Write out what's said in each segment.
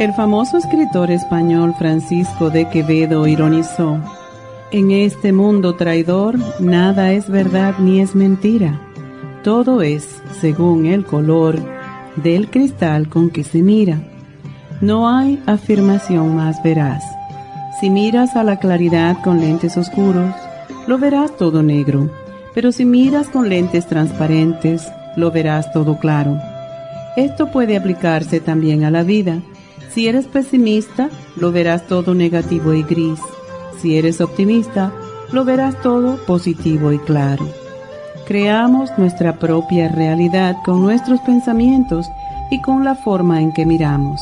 El famoso escritor español Francisco de Quevedo ironizó, En este mundo traidor nada es verdad ni es mentira, todo es según el color del cristal con que se mira. No hay afirmación más veraz. Si miras a la claridad con lentes oscuros, lo verás todo negro, pero si miras con lentes transparentes, lo verás todo claro. Esto puede aplicarse también a la vida si eres pesimista, lo verás todo negativo y gris. Si eres optimista, lo verás todo positivo y claro. Creamos nuestra propia realidad con nuestros pensamientos y con la forma en que miramos.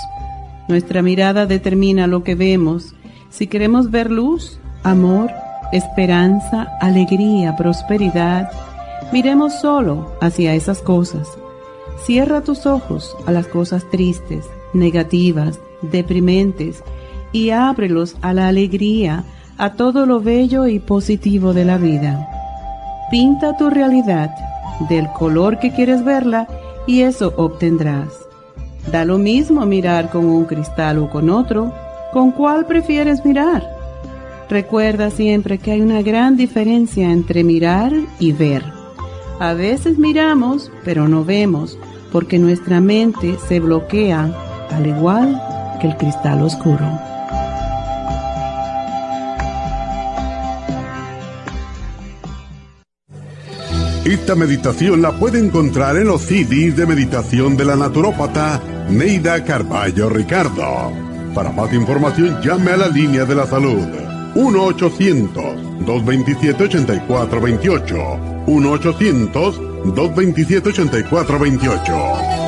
Nuestra mirada determina lo que vemos. Si queremos ver luz, amor, esperanza, alegría, prosperidad, miremos solo hacia esas cosas. Cierra tus ojos a las cosas tristes negativas, deprimentes, y ábrelos a la alegría, a todo lo bello y positivo de la vida. Pinta tu realidad del color que quieres verla y eso obtendrás. Da lo mismo mirar con un cristal o con otro, ¿con cuál prefieres mirar? Recuerda siempre que hay una gran diferencia entre mirar y ver. A veces miramos, pero no vemos, porque nuestra mente se bloquea al igual que el cristal oscuro. Esta meditación la puede encontrar en los CDs de meditación de la naturópata Neida Carballo Ricardo. Para más información llame a la línea de la salud 1-800-227-8428. 1-800-227-8428.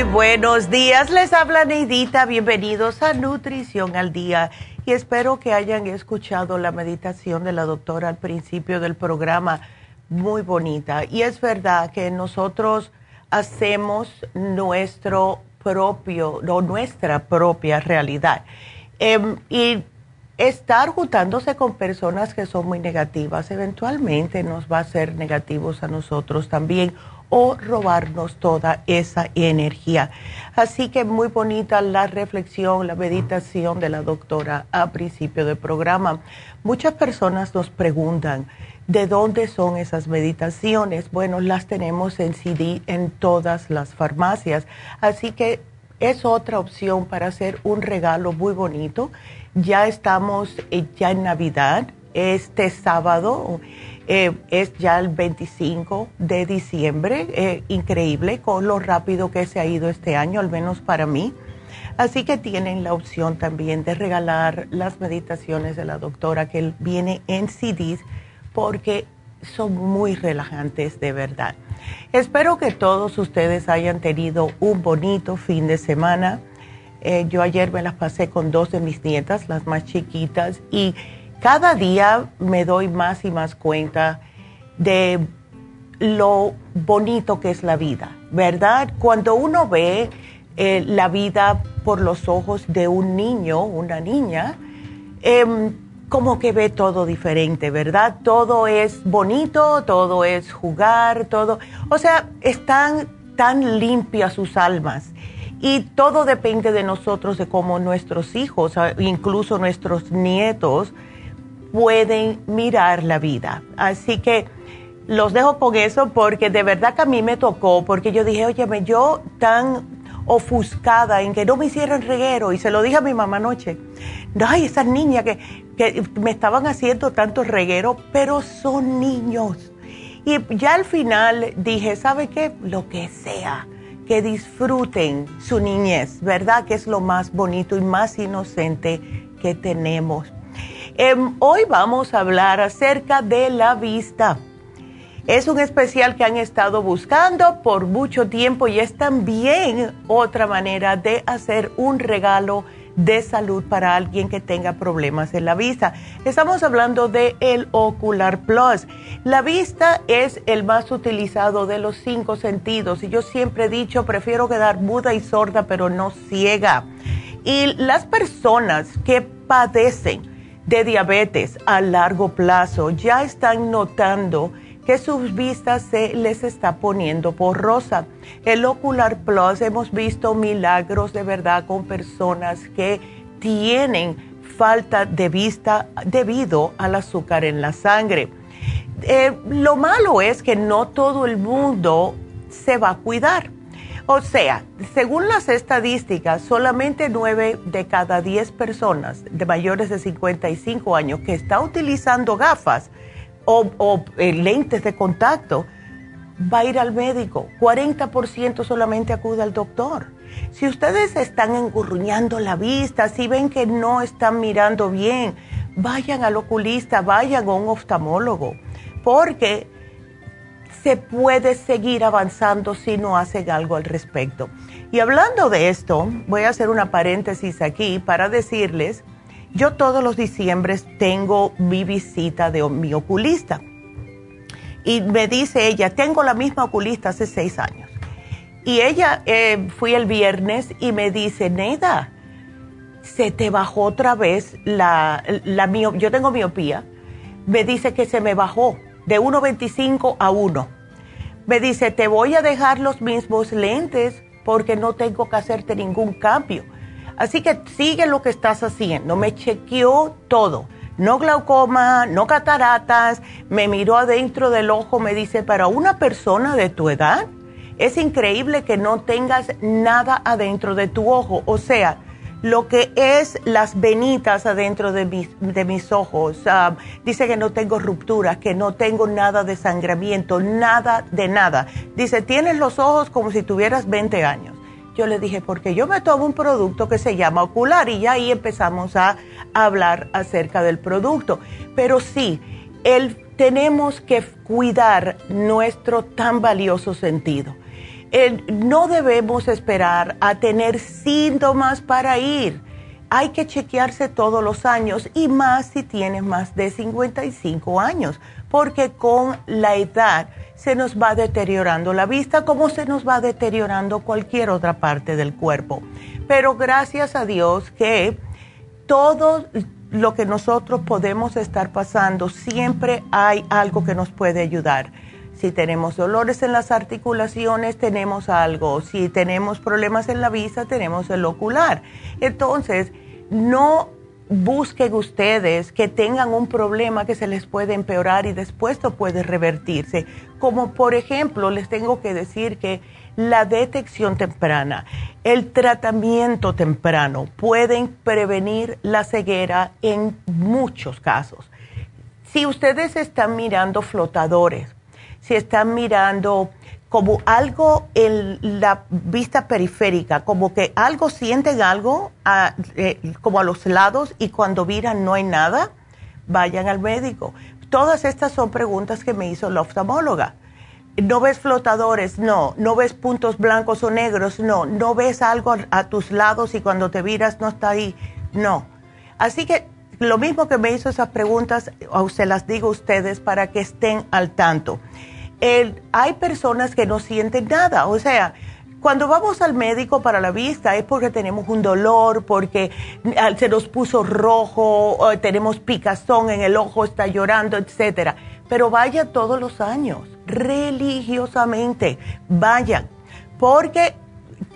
Buenos días, les habla Neidita, bienvenidos a Nutrición al Día. Y espero que hayan escuchado la meditación de la doctora al principio del programa, muy bonita. Y es verdad que nosotros hacemos nuestro propio, o nuestra propia realidad. Em, y estar juntándose con personas que son muy negativas eventualmente nos va a hacer negativos a nosotros también o robarnos toda esa energía. Así que muy bonita la reflexión, la meditación de la doctora a principio del programa. Muchas personas nos preguntan, ¿de dónde son esas meditaciones? Bueno, las tenemos en CD en todas las farmacias. Así que es otra opción para hacer un regalo muy bonito. Ya estamos eh, ya en Navidad, este sábado eh, es ya el 25 de diciembre, eh, increíble con lo rápido que se ha ido este año, al menos para mí. Así que tienen la opción también de regalar las meditaciones de la doctora que viene en CDs porque son muy relajantes de verdad. Espero que todos ustedes hayan tenido un bonito fin de semana. Eh, yo ayer me las pasé con dos de mis nietas, las más chiquitas, y cada día me doy más y más cuenta de lo bonito que es la vida, ¿verdad? Cuando uno ve eh, la vida por los ojos de un niño, una niña, em, como que ve todo diferente, ¿verdad? Todo es bonito, todo es jugar, todo, o sea, están tan limpias sus almas. Y todo depende de nosotros, de cómo nuestros hijos, incluso nuestros nietos, pueden mirar la vida. Así que los dejo con eso porque de verdad que a mí me tocó, porque yo dije, oye, yo tan ofuscada en que no me hicieran reguero y se lo dije a mi mamá anoche. Ay, esas niñas que, que me estaban haciendo tanto reguero, pero son niños. Y ya al final dije, ¿sabe qué? Lo que sea, que disfruten su niñez, ¿verdad? Que es lo más bonito y más inocente que tenemos. Em, hoy vamos a hablar acerca de la vista. Es un especial que han estado buscando por mucho tiempo y es también otra manera de hacer un regalo de salud para alguien que tenga problemas en la vista. Estamos hablando de el Ocular Plus. La vista es el más utilizado de los cinco sentidos y yo siempre he dicho, prefiero quedar muda y sorda, pero no ciega. Y las personas que padecen de diabetes a largo plazo ya están notando que sus vistas se les está poniendo borrosa. El Ocular Plus hemos visto milagros de verdad con personas que tienen falta de vista debido al azúcar en la sangre. Eh, lo malo es que no todo el mundo se va a cuidar. O sea, según las estadísticas, solamente 9 de cada 10 personas de mayores de 55 años que está utilizando gafas o, eh, lentes de contacto, va a ir al médico. 40% solamente acude al doctor. Si ustedes están engurruñando la vista, si ven que no están mirando bien, vayan al oculista, vayan a un oftalmólogo, porque se puede seguir avanzando si no hacen algo al respecto. Y hablando de esto, voy a hacer una paréntesis aquí para decirles yo todos los diciembres tengo mi visita de mi oculista. Y me dice ella, tengo la misma oculista hace seis años. Y ella, eh, fui el viernes y me dice, Neda, se te bajó otra vez la, la yo tengo miopía. Me dice que se me bajó de 1,25 a 1. Me dice, te voy a dejar los mismos lentes porque no tengo que hacerte ningún cambio. Así que sigue lo que estás haciendo. Me chequeó todo. No glaucoma, no cataratas. Me miró adentro del ojo. Me dice, para una persona de tu edad, es increíble que no tengas nada adentro de tu ojo. O sea, lo que es las venitas adentro de mis, de mis ojos. Ah, dice que no tengo rupturas, que no tengo nada de sangramiento, nada de nada. Dice, tienes los ojos como si tuvieras 20 años. Yo le dije, porque yo me tomo un producto que se llama ocular y ya ahí empezamos a, hablar acerca del producto. Pero sí, el, tenemos que cuidar nuestro tan valioso sentido. No debemos esperar a tener síntomas para ir. Hay que chequearse todos los años y más si tienes más de 55 años, porque con la edad se nos va deteriorando la vista como se nos va deteriorando cualquier otra parte del cuerpo. Pero gracias a Dios que todo lo que nosotros podemos estar pasando, siempre hay algo que nos puede ayudar. Si tenemos dolores en las articulaciones, tenemos algo. Si tenemos problemas en la vista, tenemos el ocular. Entonces, no busquen ustedes que tengan un problema que se les puede empeorar y después no puede revertirse. Como por ejemplo, les tengo que decir que la detección temprana, el tratamiento temprano pueden prevenir la ceguera en muchos casos. Si ustedes están mirando flotadores, si están mirando como algo en la vista periférica, como que algo sienten algo eh, como a los lados y cuando miran no hay nada, vayan al médico. Todas estas son preguntas que me hizo la oftalmóloga. ¿No ves flotadores? No. ¿No ves puntos blancos o negros? No. ¿No ves algo a tus lados y cuando te miras no está ahí? No. Así que lo mismo que me hizo esas preguntas, se las digo a ustedes para que estén al tanto. Hay personas que no sienten nada, o sea, cuando vamos al médico para la vista es porque tenemos un dolor, porque ah, se nos puso rojo, tenemos picazón en el ojo, está llorando, etcétera. Pero vaya todos los años, religiosamente, vayan, porque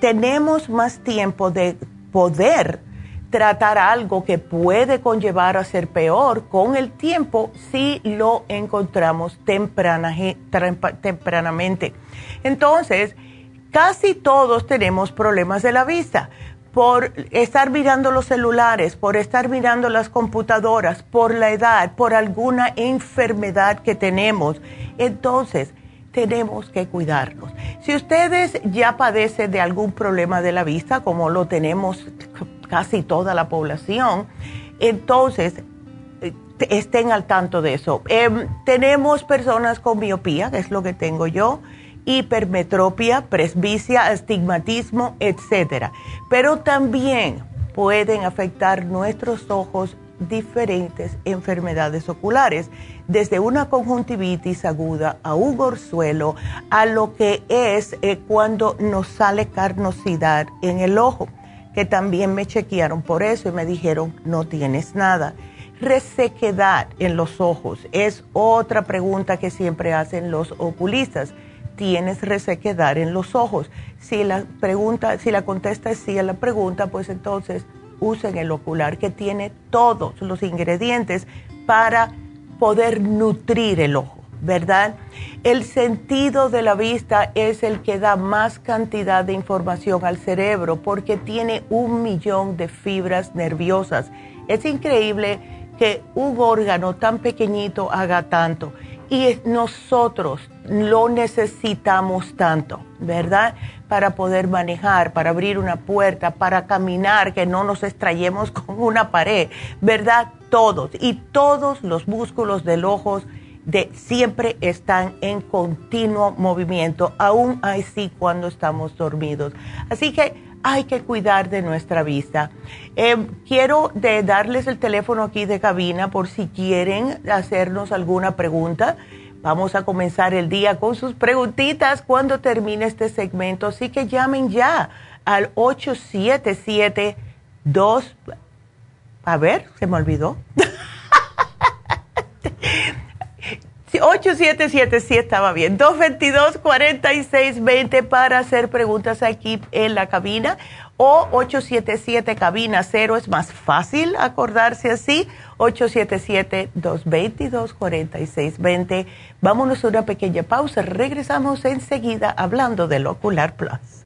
tenemos más tiempo de poder tratar algo que puede conllevar a ser peor con el tiempo si lo encontramos tempranamente. Entonces, Casi todos tenemos problemas de la vista por estar mirando los celulares, por estar mirando las computadoras, por la edad, por alguna enfermedad que tenemos. Entonces, tenemos que cuidarnos. Si ustedes ya padecen de algún problema de la vista, como lo tenemos casi toda la población, entonces eh, estén al tanto de eso. Em, tenemos personas con miopía, que es lo que tengo yo hipermetropia, presbicia, astigmatismo, etc. Pero también pueden afectar nuestros ojos diferentes enfermedades oculares, desde una conjuntivitis aguda a un orzuelo, a lo que es eh, cuando nos sale carnosidad en el ojo, que también me chequearon por eso y me dijeron, no tienes nada. Resequedad en los ojos es otra pregunta que siempre hacen los oculistas tienes resequedad en los ojos. Si la pregunta, si la contesta es sí a la pregunta, pues entonces usen el ocular que tiene todos los ingredientes para poder nutrir el ojo, ¿verdad? El sentido de la vista es el que da más cantidad de información al cerebro porque tiene un millón de fibras nerviosas. Es increíble que un órgano tan pequeñito haga tanto y nosotros lo necesitamos tanto, ¿verdad? Para poder manejar, para abrir una puerta, para caminar, que no nos extrayemos con una pared, ¿verdad? Todos y todos los músculos del ojo de siempre están en continuo movimiento, aún así cuando estamos dormidos. Así que hay que cuidar de nuestra vista. Eh, quiero darles el teléfono aquí de cabina por si quieren hacernos alguna pregunta. Vamos a comenzar el día con sus preguntitas cuando termine este segmento, así que llamen ya al 877 2 A ver, se me olvidó. 877 sí estaba bien. 222-4620 para hacer preguntas aquí en la cabina o 877 cabina 0 es más fácil acordarse así. 877-222-4620. Vámonos a una pequeña pausa. Regresamos enseguida hablando del Ocular Plus.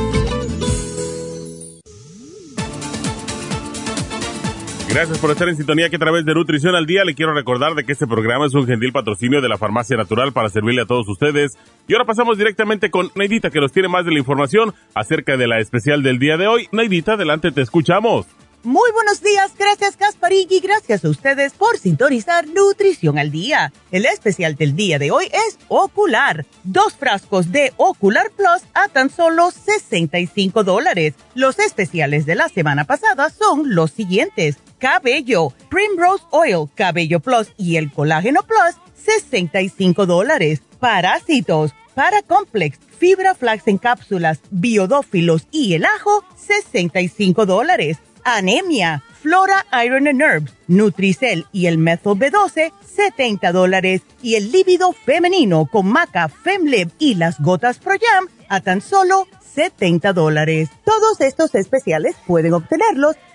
Gracias por estar en sintonía que a través de Nutrición al Día le quiero recordar de que este programa es un gentil patrocinio de la Farmacia Natural para servirle a todos ustedes. Y ahora pasamos directamente con Neidita que nos tiene más de la información acerca de la especial del día de hoy. Neidita, adelante, te escuchamos. Muy buenos días, gracias Gasparín y gracias a ustedes por sintonizar Nutrición al Día. El especial del día de hoy es Ocular. Dos frascos de Ocular Plus a tan solo 65 dólares. Los especiales de la semana pasada son los siguientes. Cabello, Primrose Oil, Cabello Plus y el Colágeno Plus, 65 dólares. Parásitos, Paracomplex, Fibra Flax en cápsulas, Biodófilos y el ajo, 65 dólares anemia, Flora Iron and Herbs, Nutricel y el Methyl B12, 70 dólares. Y el líbido femenino con maca, Femlib y las gotas Pro Jam a tan solo 70 dólares. Todos estos especiales pueden obtenerlos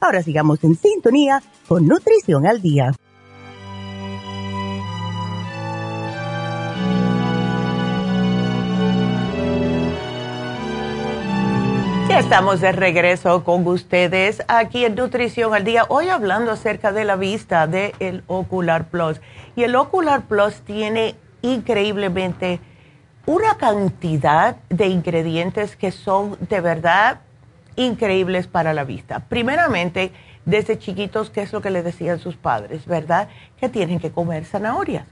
Ahora sigamos en sintonía con Nutrición al Día. estamos de regreso con ustedes aquí en Nutrición al Día. Hoy hablando acerca de la vista del el Ocular Plus. Y el Ocular Plus tiene increíblemente una cantidad de ingredientes que son de verdad increíbles para la vista. Primeramente, desde chiquitos, ¿qué es lo que le decían sus padres? ¿Verdad? Que tienen que comer zanahorias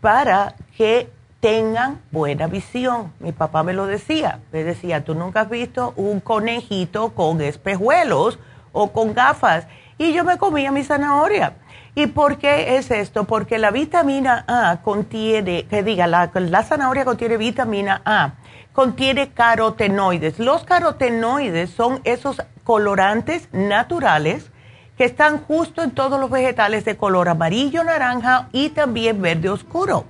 para que tengan buena visión. Mi papá me lo decía, me decía, tú nunca has visto un conejito con espejuelos o con gafas. Y yo me comía mi zanahoria. ¿Y por qué es esto? Porque la vitamina A contiene, que diga, la, la zanahoria contiene vitamina A, contiene carotenoides. Los carotenoides son esos colorantes naturales que están justo en todos los vegetales de color amarillo, naranja y también verde oscuro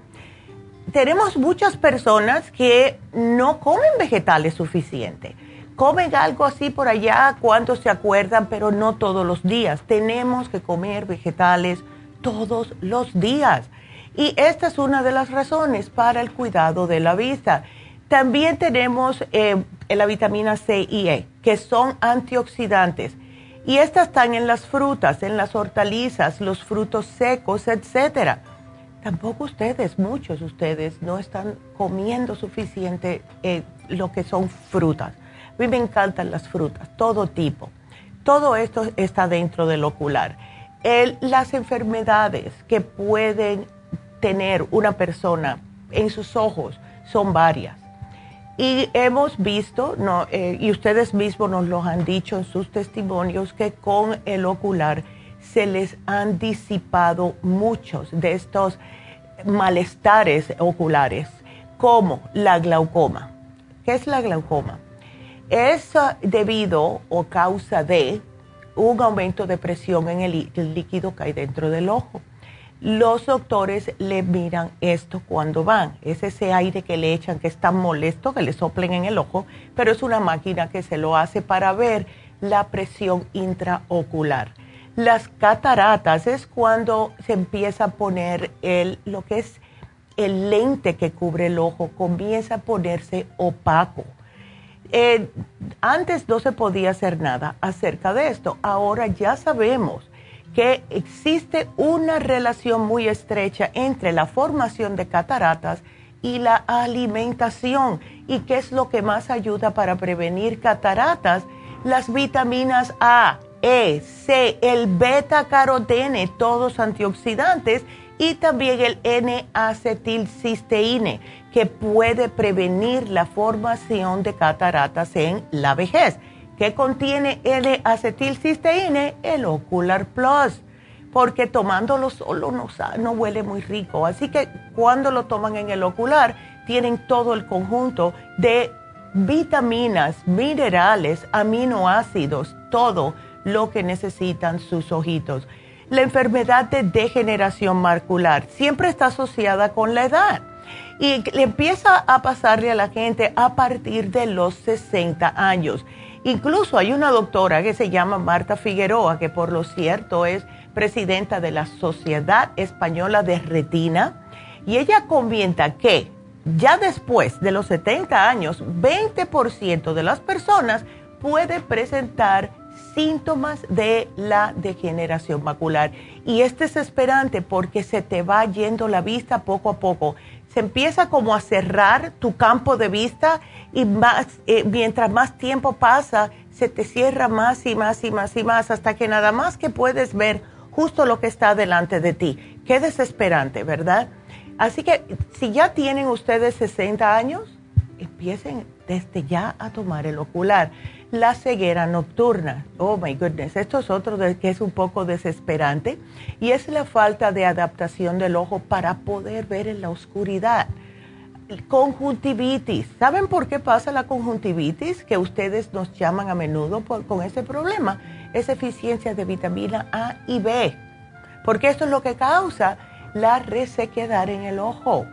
tenemos muchas personas que no comen vegetales suficiente. Comen algo así por allá cuando se acuerdan, pero no todos los días. Tenemos que comer vegetales todos los días. Y esta es una de las razones para el cuidado de la vista. También tenemos eh, la vitamina C y E, que son antioxidantes. Y estas están en las frutas, en las hortalizas, los frutos secos, etcétera tampoco ustedes, muchos de ustedes, no están comiendo suficiente eh, lo que son frutas. A mí me encantan las frutas, todo tipo. Todo esto está dentro del ocular. las enfermedades que pueden tener una persona en sus ojos son varias. Y hemos visto, eh, y ustedes mismos nos lo han dicho en sus testimonios, que con el ocular, se les han disipado muchos de estos malestares oculares, como la glaucoma. ¿Qué es la glaucoma? Es debido o causa de un aumento de presión en el, líquido que hay dentro del ojo. Los doctores le miran esto cuando van. Es ese aire que le echan que es tan molesto que le soplen en el ojo, pero es una máquina que se lo hace para ver la presión intraocular. Las cataratas es cuando se empieza a poner el, lo que es el lente que cubre el ojo, comienza a ponerse opaco. Eh, antes no se podía hacer nada acerca de esto. Ahora ya sabemos que existe una relación muy estrecha entre la formación de cataratas y la alimentación. ¿Y qué es lo que más ayuda para prevenir cataratas? Las vitaminas A, e, C, el beta carotene, todos antioxidantes, y también el N-acetilcisteína, que puede prevenir la formación de cataratas en la vejez. ¿Qué contiene N-acetilcisteína? El Ocular Plus, porque tomándolo solo no, no huele muy rico. Así que cuando lo toman en el ocular, tienen todo el conjunto de vitaminas, minerales, aminoácidos, todo lo que necesitan sus ojitos. La enfermedad de degeneración macular siempre está asociada con la edad y le empieza a pasarle a la gente a partir de los 60 años. Incluso hay una doctora que se llama Marta Figueroa, que por lo cierto es presidenta de la Sociedad Española de Retina, y ella comenta que ya después de los 70 años, 20% de las personas puede presentar síntomas de la degeneración macular. Y este es esperante porque se te va yendo la vista poco a poco. Se empieza como a cerrar tu campo de vista y más, eh, mientras más tiempo pasa, se te cierra más y más y más y más hasta que nada más que puedes ver justo lo que está delante de ti. Qué desesperante, ¿verdad? Así que si ya tienen ustedes 60 años, empiecen desde ya a tomar el ocular. La ceguera nocturna, oh my goodness, esto es otro que es un poco desesperante y es la falta de adaptación del ojo para poder ver en la oscuridad. Conjuntivitis, ¿saben por qué pasa la conjuntivitis? Que ustedes nos llaman a menudo con ese problema, es eficiencia de vitamina A y B, porque esto es lo que causa la resequedad en el ojo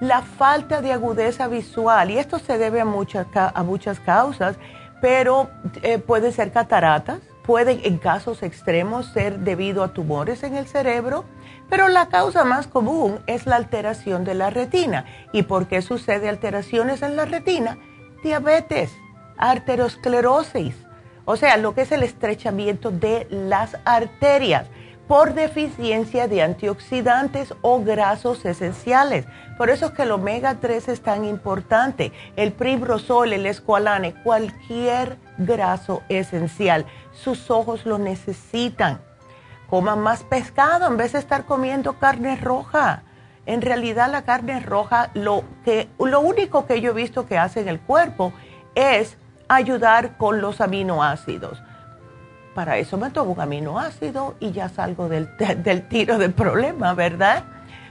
la falta de agudeza visual, y esto se debe a muchas, a muchas causas, pero eh, puede ser cataratas, puede en casos extremos ser debido a tumores en el cerebro, pero la causa más común es la alteración de la retina. ¿Y por qué sucede alteraciones en la retina? Diabetes, arteriosclerosis, o sea, lo que es el estrechamiento de las arterias por deficiencia de antioxidantes o grasos esenciales. Por eso es que el omega 3 es tan importante. El pribrosol, el escualane, cualquier graso esencial. Sus ojos lo necesitan. Coman más pescado en vez de estar comiendo carne roja. En realidad la carne roja, lo, que, lo único que yo he visto que hace en el cuerpo es ayudar con los aminoácidos para eso me tomo un aminoácido y ya salgo del, tiro del problema, ¿verdad?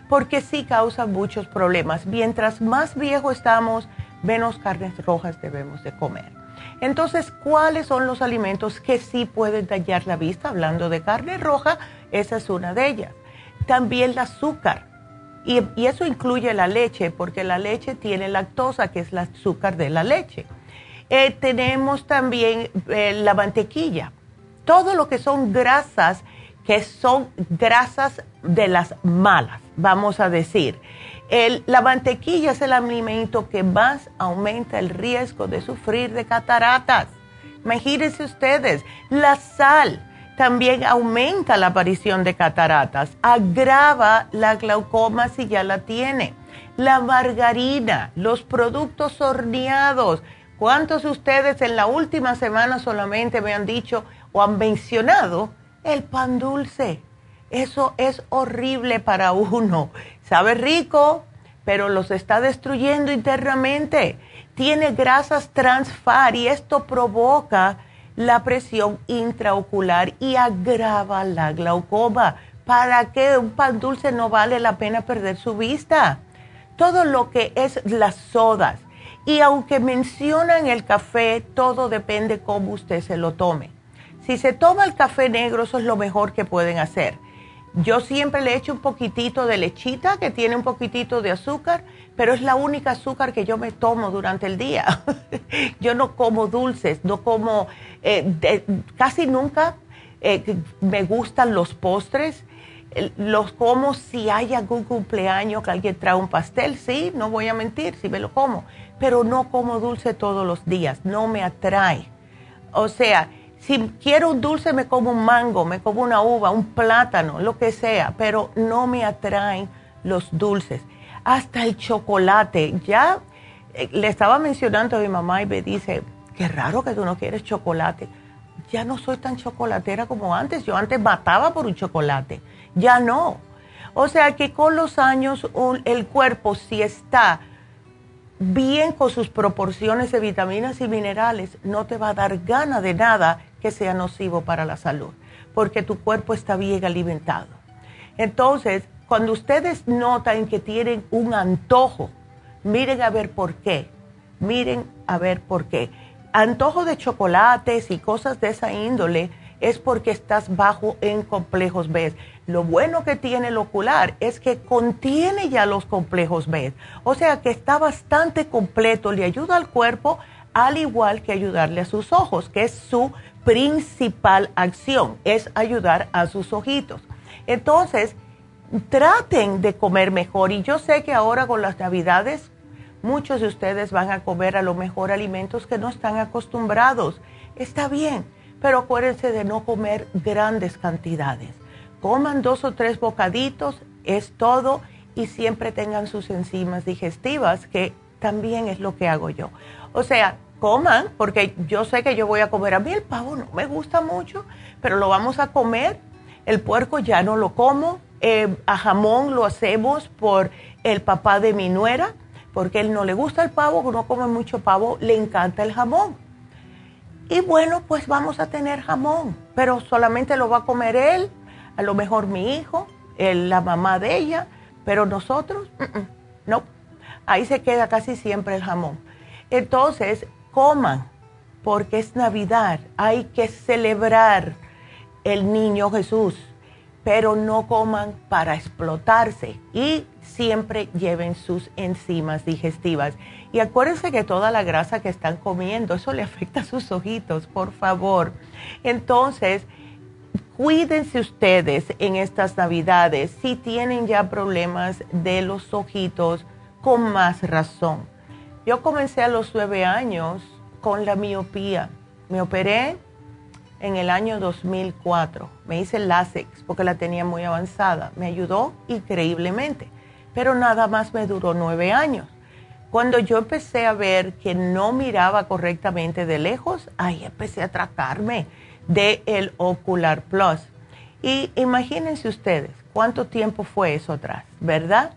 Porque sí causa muchos problemas. Mientras más viejo estamos, menos carnes rojas debemos de comer. Entonces, ¿cuáles son los alimentos que sí pueden dañar la vista? Hablando de carne roja, esa es una de ellas. También el azúcar. Y, eso incluye la leche, porque la leche tiene lactosa, que es el azúcar de la leche. Eh, tenemos también eh, la mantequilla todo lo que son grasas, que son grasas de las malas, vamos a decir. la mantequilla es el alimento que más aumenta el riesgo de sufrir de cataratas. Imagínense ustedes, la sal también aumenta la aparición de cataratas, agrava la glaucoma si ya la tiene. La margarina, los productos horneados. ¿Cuántos de ustedes en la última semana solamente me han dicho, o han mencionado el pan dulce. Eso es horrible para uno. Sabe rico, pero los está destruyendo internamente. Tiene grasas trans y esto provoca la presión intraocular y agrava la glaucoma. ¿Para qué un pan dulce no vale la pena perder su vista? Todo lo que es las sodas. Y aunque mencionan el café, todo depende cómo usted se lo tome. Si se toma el café negro, eso es lo mejor que pueden hacer. Yo siempre le echo un poquitito de lechita que tiene un poquitito de azúcar, pero es la única azúcar que yo me tomo durante el día. yo no como dulces, no como, eh, casi nunca eh, me gustan los postres. Los como si hay algún cumpleaños que alguien trae un pastel, sí, no voy a mentir, sí me lo como, pero no como dulce todos los días, no me atrae. O sea, si quiero un dulce, me como un mango, me como una uva, un plátano, lo que sea, pero no me atraen los dulces. Hasta el chocolate. Ya eh, le estaba mencionando a mi mamá y me dice, qué raro que tú no quieres chocolate. Ya no soy tan chocolatera como antes. Yo antes mataba por un chocolate. Ya no. O sea que con los años el cuerpo si está bien con sus proporciones de vitaminas y minerales, no te va a dar gana de nada que sea nocivo para la salud, porque tu cuerpo está bien alimentado. Entonces, cuando ustedes notan que tienen un antojo, miren a ver por qué. Miren a ver por qué. Antojo de chocolates y cosas de esa índole es porque estás bajo en complejos B. Lo bueno que tiene el ocular es que contiene ya los complejos B. O sea que está bastante completo, le ayuda al cuerpo al igual que ayudarle a sus ojos, que es su principal acción, es ayudar a sus ojitos. Entonces, traten de comer mejor y yo sé que ahora con las navidades muchos de ustedes van a comer a lo mejor alimentos que no están acostumbrados. Está bien, pero acuérdense de no comer grandes cantidades. Coman dos o tres bocaditos, es todo, y siempre tengan sus enzimas digestivas, que también es lo que hago yo. O sea, coman, porque yo sé que yo voy a comer. A mí el pavo no me gusta mucho, pero lo vamos a comer El puerco ya no lo como. Eh, a jamón lo hacemos por el papá de mi nuera, porque él no le gusta el pavo, no come mucho pavo, le encanta el jamón. Y bueno, pues vamos a tener jamón, pero solamente lo va a comer él, a lo mejor mi hijo, la mamá de ella, pero nosotros, no. Ahí se queda casi siempre el jamón. Entonces, coman, porque es Navidad, hay que celebrar el niño Jesús, pero no coman para explotarse y siempre lleven sus enzimas digestivas. Y acuérdense que toda la grasa que están comiendo, eso le afecta a sus ojitos, por favor. Entonces, cuídense ustedes en estas navidades. Si tienen ya problemas de los ojitos, con más razón. Yo comencé a los nueve años con la miopía. Me operé en el año 2004. Me hice LASIK porque la tenía muy avanzada. Me ayudó increíblemente, pero nada más me duró nueve años. Cuando yo empecé a ver que no miraba correctamente de lejos, ahí empecé a tratarme de el Ocular Plus. Y imagínense ustedes cuánto tiempo fue eso atrás, ¿verdad?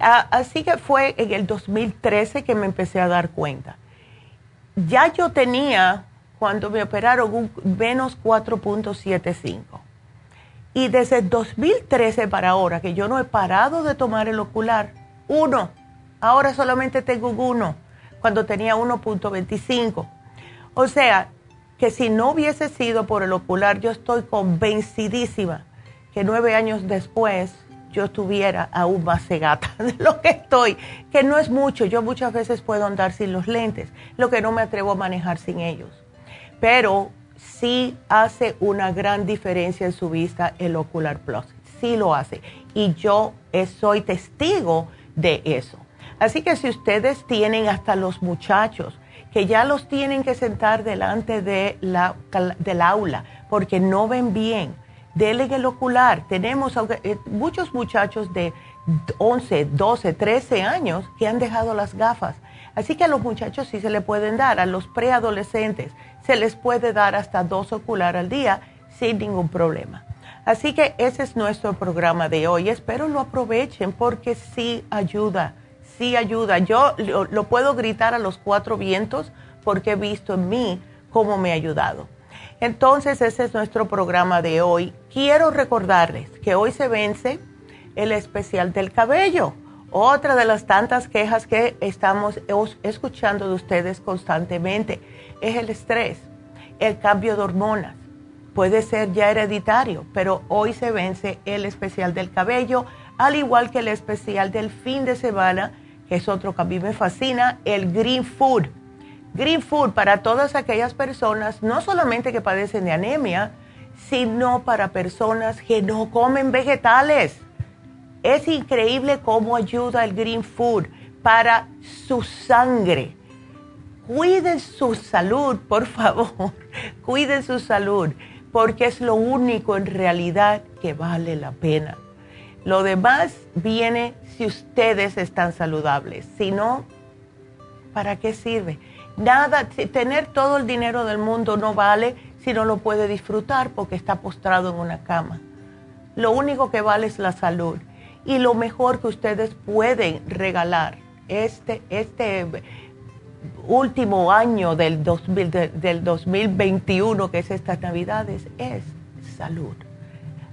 Así que fue en el 2013 que me empecé a dar cuenta. Ya yo tenía, cuando me operaron, un menos 4.75. Y desde 2013 para ahora, que yo no he parado de tomar el ocular, uno. Ahora solamente tengo uno, cuando tenía 1.25. O sea, que si no hubiese sido por el ocular, yo estoy convencidísima que nueve años después yo estuviera aún más cegata de lo que estoy, que no es mucho. Yo muchas veces puedo andar sin los lentes, lo que no me atrevo a manejar sin ellos. Pero sí hace una gran diferencia en su vista el Ocular Plus. Sí lo hace. Y yo soy testigo de eso. Así que si ustedes tienen hasta los muchachos que ya los tienen que sentar delante de la, del aula porque no ven bien, denle el ocular. Tenemos eh, muchos muchachos de 11, 12, 13 años que han dejado las gafas. Así que a los muchachos sí se le pueden dar, a los preadolescentes se les puede dar hasta dos ocular al día sin ningún problema. Así que ese es nuestro programa de hoy. Espero lo aprovechen porque sí ayuda, sí ayuda. Yo lo, puedo gritar a los cuatro vientos porque he visto en mí cómo me ha ayudado. Entonces, ese es nuestro programa de hoy. Quiero recordarles que hoy se vence el especial del cabello. Otra de las tantas quejas que estamos escuchando de ustedes constantemente es el estrés, el cambio de hormonas. Puede ser ya hereditario, pero hoy se vence el especial del cabello, al igual que el especial del fin de semana, es otro que a mí me fascina, el Green Food Green Food para todas aquellas personas, no solamente que padecen de anemia, sino para personas que no comen vegetales. Es increíble cómo ayuda el Green Food para su sangre. Cuiden su salud, por favor. Cuiden su salud, porque es lo único en realidad que vale la pena. Lo demás viene si ustedes están saludables. Si no, ¿para qué sirve? Nada, tener todo el dinero del mundo no vale si no lo puede disfrutar porque está postrado en una cama. Lo único que vale es la salud. Y lo mejor que ustedes pueden regalar este, este último año del, 2000, del 2021, que es estas navidades, es salud.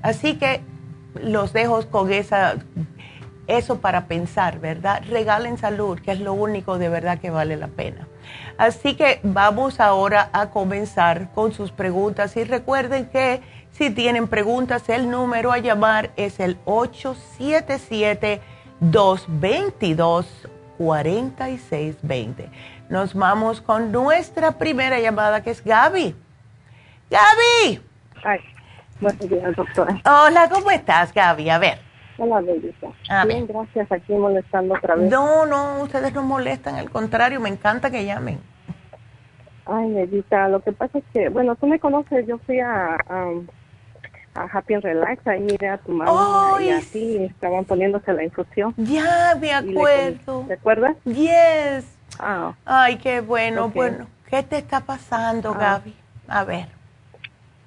Así que los dejo con esa, eso para pensar, ¿verdad? Regalen salud, que es lo único de verdad que vale la pena. Así que vamos ahora a comenzar con sus preguntas y recuerden que si tienen preguntas, el número a llamar es el 877-222-4620. Nos vamos con nuestra primera llamada que es Gaby. Gaby. Ay, buenos días, doctora. Hola, ¿cómo estás, Gaby? A ver. Hola, belleza. Bien, gracias. Aquí molestando otra vez. No, no, ustedes no molestan. Al contrario, me encanta que llamen. Ay, bellita, lo que pasa es que, bueno, tú me conoces, yo fui a, a, Happy and Relax, ahí miré a tu mamá y así estaban poniéndose la infusión. Ya, me acuerdo. ¿Te acuerdas? Yes. Ah. Ay, qué bueno, bueno. ¿Qué te está pasando, ah. Gaby? A ver.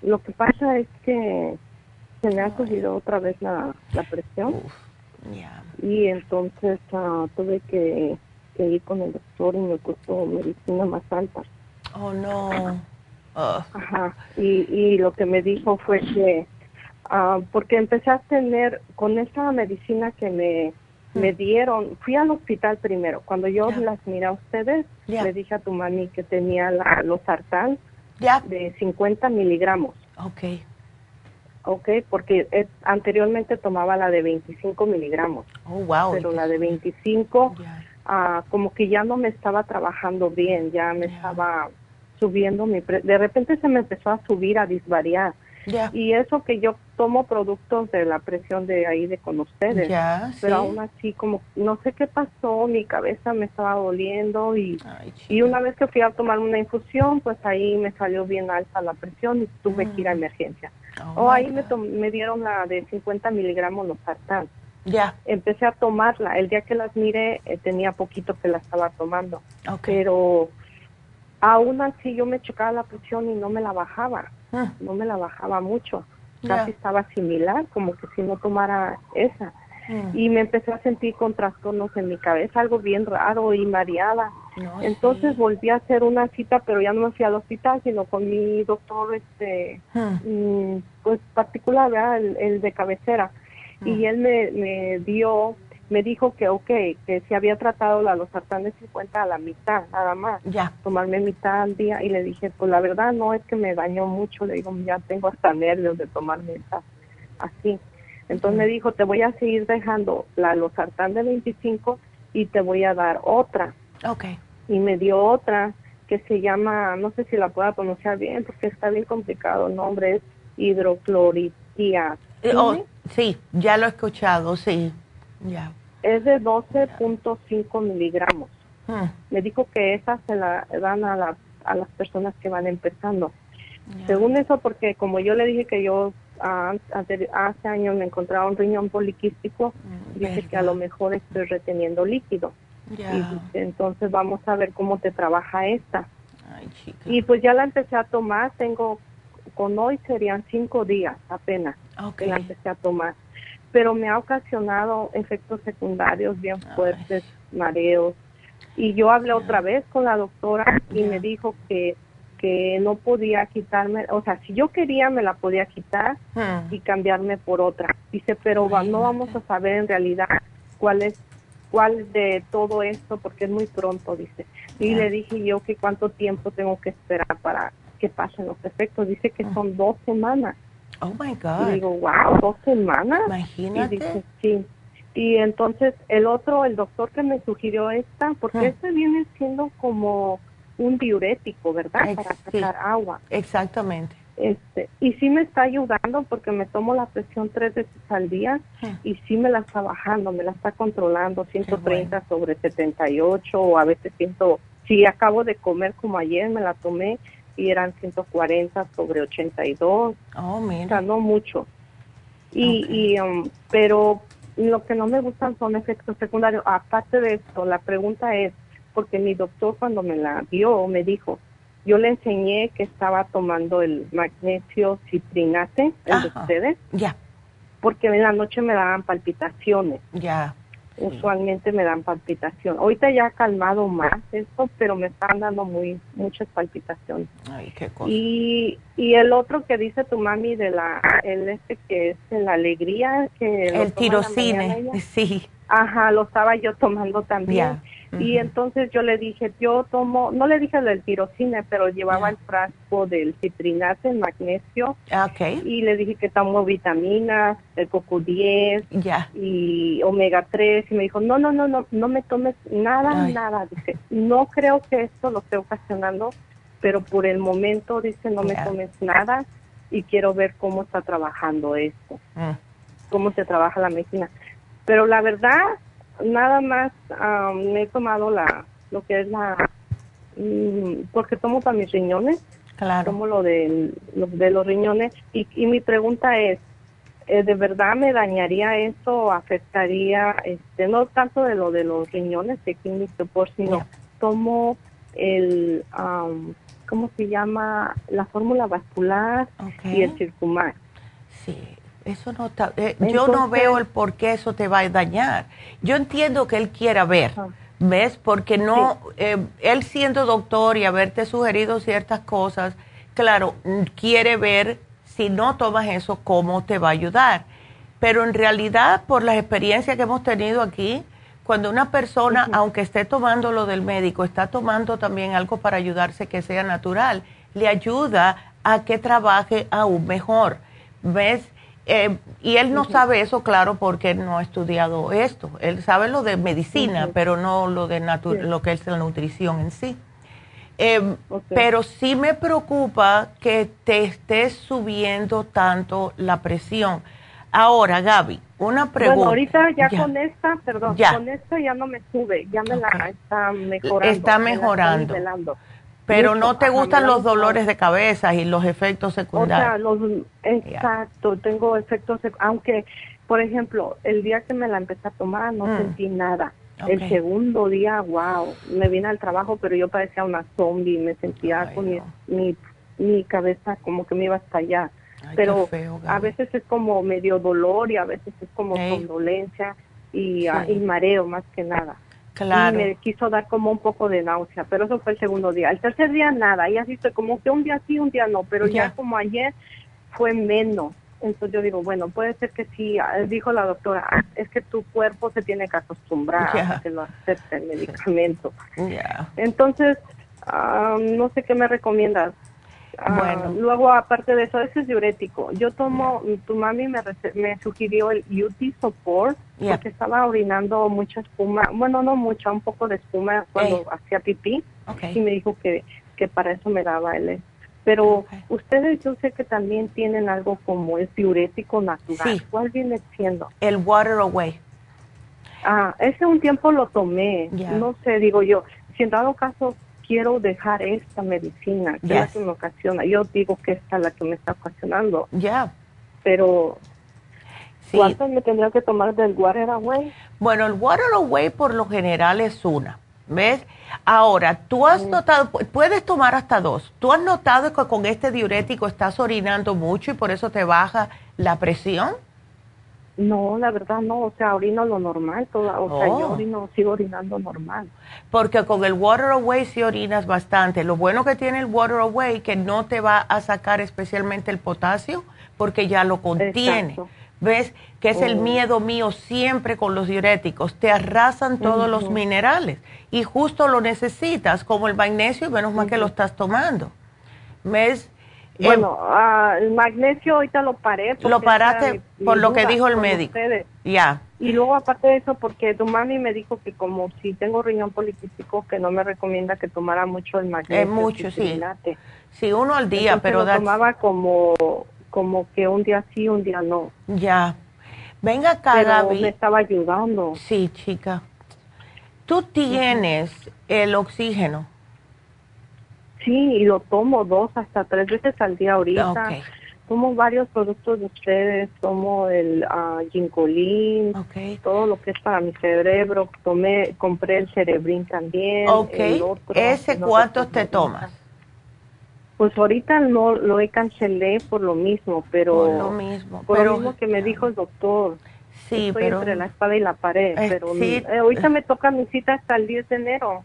Lo que pasa es que se me ha subido otra vez la, presión. Y entonces uh, tuve que, ir con el doctor y me puso medicina más alta. Oh, no. Ajá. Y, y lo que me dijo fue que, uh, porque empecé a tener, con esa medicina que me, me mm. dieron, fui al hospital primero. Cuando yo las miré a ustedes, le dije a tu mami que tenía la, los sartán de 50 miligramos. Ok. Ok, porque anteriormente tomaba la de 25 miligramos. Oh, wow. Pero la de 25, ah, como que ya no me estaba trabajando bien, ya me estaba subiendo mi... de repente se me empezó a subir, a disvariar. Y eso que yo tomo productos de la presión de ahí de con ustedes. pero aún así como no sé qué pasó, mi cabeza me estaba doliendo y, y una vez que fui a tomar una infusión, pues ahí me salió bien alta la presión y tuve que ir a mm. emergencia. Oh, o ahí me, me dieron la de 50 miligramos los sartán. Ya. Empecé a tomarla. El día que las miré eh, tenía poquito que la estaba tomando. Pero aún así yo me chocaba la presión y no me la bajaba. Ah. No me la bajaba mucho. Casi estaba similar, como que si no tomara esa. Mm. Y me empecé a sentir con trastornos en mi cabeza, algo bien raro y mareada. Entonces volví a hacer una cita, pero ya no me fui al hospital, sino con mi doctor, este, ah. mm, pues particular, El, de cabecera. Y ah. él me, me dio me dijo que ok, que se había tratado la losartán de 50 a la mitad, nada más. Ya. Tomarme mitad al día y le dije, pues la verdad no es que me dañó mucho, le digo, ya tengo hasta nervios de tomarme esa así. Entonces me dijo, te voy a seguir dejando la losartán de 25 y te voy a dar otra. Ok. Y me dio otra que se llama, no sé si la pueda pronunciar bien porque está bien complicado, el nombre es hidrocloritia. Eh, oh, sí, ya lo he escuchado, sí. Es de 12.5 miligramos. Hmm. Me dijo que esas se la dan a, la, a las personas que van empezando. Según eso, porque como yo le dije que yo hace, años me encontraba un riñón poliquístico, mm, dice que a lo mejor estoy reteniendo líquido. Y entonces vamos a ver cómo te trabaja esta. y pues ya la empecé a tomar, tengo, con hoy serían cinco días apenas que la empecé a tomar pero me ha ocasionado efectos secundarios bien fuertes, mareos. Y yo hablé otra vez con la doctora y me dijo que, que no podía quitarme, o sea, si yo quería me la podía quitar hmm. y cambiarme por otra. Dice, pero no vamos a saber en realidad cuál es cuál de todo esto porque es muy pronto, dice. Y le dije yo que cuánto tiempo tengo que esperar para que pasen los efectos. Dice que hmm. son dos semanas. Oh my God. Y digo, wow, dos semanas. Imagínate. Y dice, sí. Y entonces el otro, el doctor que me sugirió esta, porque ah. este viene siendo como un diurético, ¿verdad? Para sacar agua. Exactamente. Este, y sí me está ayudando porque me tomo la presión tres veces al día ah. y sí me la está bajando, me la está controlando, 130 sobre 78 o a veces siento, si acabo de comer como ayer, me la tomé y eran 140 sobre 82. Oh, mira. O sea, no mucho. Y, y um, pero lo que no me gustan son efectos secundarios. Aparte de esto, la pregunta es, porque mi doctor cuando me la dio me dijo, yo le enseñé que estaba tomando el magnesio citrinate, el de ustedes. Ya. Porque en la noche me daban palpitaciones. Ya usualmente me dan palpitación. Ahorita ya ha calmado más esto, pero me están dando muy muchas palpitaciones. Ay, qué cosa. Y, y el otro que dice tu mami de la, el este que es la alegría, que... El tirocine, sí. Ajá, lo estaba yo tomando también. Y entonces yo le dije, yo tomo, no le dije del tirocine, pero llevaba el frasco del citrinate, el magnesio. Okay. Y le dije que tomo vitaminas, el coco 10 y omega 3. Y me dijo, no, no, no, no, no me tomes nada, nada. Dice, no creo que esto lo esté ocasionando, pero por el momento, dice, no me tomes nada y quiero ver cómo está trabajando esto, mm. cómo se trabaja la medicina. Pero la verdad, nada más me he tomado la lo que es la mm, porque tomo para mis riñones claro. tomo lo de, de los riñones y, y mi pregunta es eh, de verdad me dañaría eso afectaría este no tanto de lo de los riñones de por sino tomo el cómo se llama la fórmula vascular y el circumar sí Eso no está, eh, yo no veo el por qué eso te va a dañar. Yo entiendo que él quiera ver, ¿ves? Porque no, eh, él siendo doctor y haberte sugerido ciertas cosas, claro, quiere ver si no tomas eso, cómo te va a ayudar. Pero en realidad, por las experiencias que hemos tenido aquí, cuando una persona, aunque esté tomando lo del médico, está tomando también algo para ayudarse que sea natural, le ayuda a que trabaje aún mejor. ¿Ves? Eh, y él no sabe eso, claro, porque no ha estudiado esto. Él sabe lo de medicina, pero no lo de lo que es la nutrición en sí. Em, pero sí me preocupa que te estés subiendo tanto la presión. Ahora, Gaby, una pregunta. Bueno, ahorita ya, con esta, perdón, con esta ya no me sube, ya me la está mejorando. Está mejorando. Pero no te gustan los dolores de cabeza y los efectos secundarios. O sea, los, exacto, tengo efectos, aunque, por ejemplo, el día que me la empecé a tomar no mm. sentí nada el segundo día, wow, me vine al trabajo, pero yo parecía una zombie, me sentía con mi, mi, cabeza como que me iba hasta allá. pero a veces es como medio dolor y a veces es como condolencia y, ah, y mareo más que nada. Claro. Y me quiso dar como un poco de náusea, pero eso fue el segundo día. El tercer día nada, y así estoy como que un día sí, un día no, pero ya como ayer fue menos. Entonces yo digo, bueno, puede ser que sí, ah, dijo la doctora, ah, es que tu cuerpo se tiene que acostumbrar a que lo acepte el medicamento. Entonces, ah, no sé qué me recomiendas. Bueno. Luego, aparte de eso, ese es diurético. Yo tomo, tu mami me, me sugirió el UT Support porque estaba orinando mucha espuma, bueno, no mucha, un poco de espuma cuando hacía pipí. Y me dijo que, que para eso me daba el pero ustedes yo sé que también tienen algo como el diurético natural. ¿Cuál viene siendo? El Water Away. Ah, ese un tiempo lo tomé. No sé, digo yo, si en dado caso quiero dejar esta medicina, que es la que me ocasiona, yo digo que esta es la que me está ocasionando. Ya. Pero ¿Cuántas me tendría que tomar del Water Away? Bueno, el Water Away por lo general es una. ¿Ves? Ahora, tú has notado, puedes tomar hasta dos. ¿Tú has notado que con este diurético estás orinando mucho y por eso te baja la presión? No, la verdad no, o sea, orino lo normal, toda, o sea, yo oh. orino, sigo orinando normal. Porque con el Water Away sí orinas bastante. Lo bueno que tiene el Water Away que no te va a sacar especialmente el potasio porque ya lo contiene. ¿Ves? Que es el oh. miedo mío siempre con los diuréticos. Te arrasan todos los minerales y justo lo necesitas, como el magnesio, menos mal que lo estás tomando. ¿Ves? Bueno, ah, el magnesio ahorita lo paré. Lo paraste por lo que dijo el médico. Ya. Y luego aparte de eso, porque tu mami me dijo que como si tengo riñón poliquístico, que no me recomienda que tomara mucho el magnesio. Es mucho, sí. Sí, uno al día, pero... Lo tomaba como como que un día sí, un día no. Ya. Venga acá, Pero me estaba ayudando. Sí, chica. ¿Tú tienes el oxígeno? Sí, y lo tomo dos hasta tres veces al día ahorita. Tomo varios productos de ustedes, tomo el uh, ginkolin, todo lo que es para mi cerebro. Tomé, compré el cerebrín también. Ok, ¿ese cuántos te tomas? Pues ahorita no lo he cancelé por lo mismo, pero por lo mismo, por lo mismo que me dijo el doctor. Sí, Estoy pero entre la espada y la pared, pero eh, ahorita me toca mi cita hasta el 10 de enero.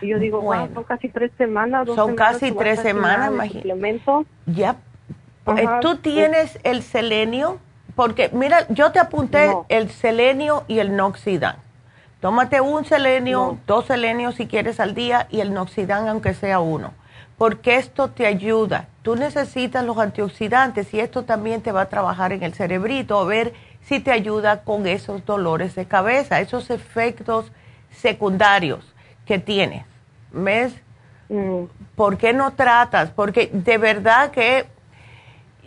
Y yo digo, bueno, son casi tres semanas. son casi tres semanas, imagínate. Ya. Eh, ¿Tú tienes el selenio? Porque, mira, yo te apunté el selenio y el noxidán. Tómate un selenio, dos selenios si quieres al día y el noxidán aunque sea uno porque esto te ayuda. Tú necesitas los antioxidantes y esto también te va a trabajar en el cerebrito, a ver si te ayuda con esos dolores de cabeza, esos efectos secundarios que tienes. ¿Ves? Mm. ¿Por qué no tratas? Porque de verdad que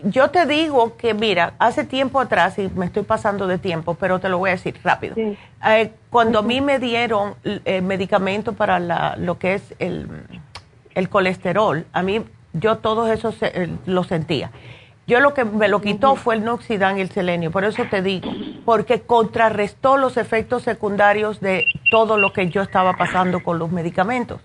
yo te digo que, mira, hace tiempo atrás, y me estoy pasando de tiempo, pero te lo voy a decir rápido. Eh, cuando a mí me dieron el eh, medicamento para lo que es el el colesterol, a mí yo todo eso eh, lo sentía. Yo lo que me lo quitó fue el noxidán y el selenio, por eso te digo, porque contrarrestó los efectos secundarios de todo lo que yo estaba pasando con los medicamentos.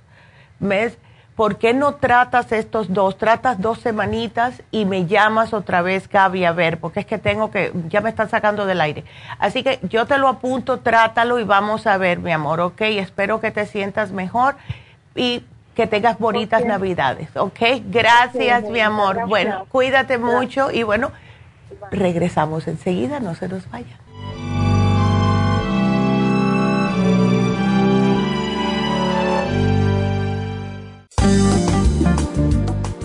¿Ves? ¿por qué no tratas estos dos? Tratas dos semanitas y me llamas otra vez, Gaby, a ver, porque es que tengo que, ya me están sacando del aire. Así que yo te lo apunto, trátalo y vamos a ver, mi amor, ¿ok? Espero que te sientas mejor y que tengas bonitas navidades, ¿ok? Gracias, mi amor. Bueno, cuídate mucho y bueno, regresamos enseguida, no se nos vayan.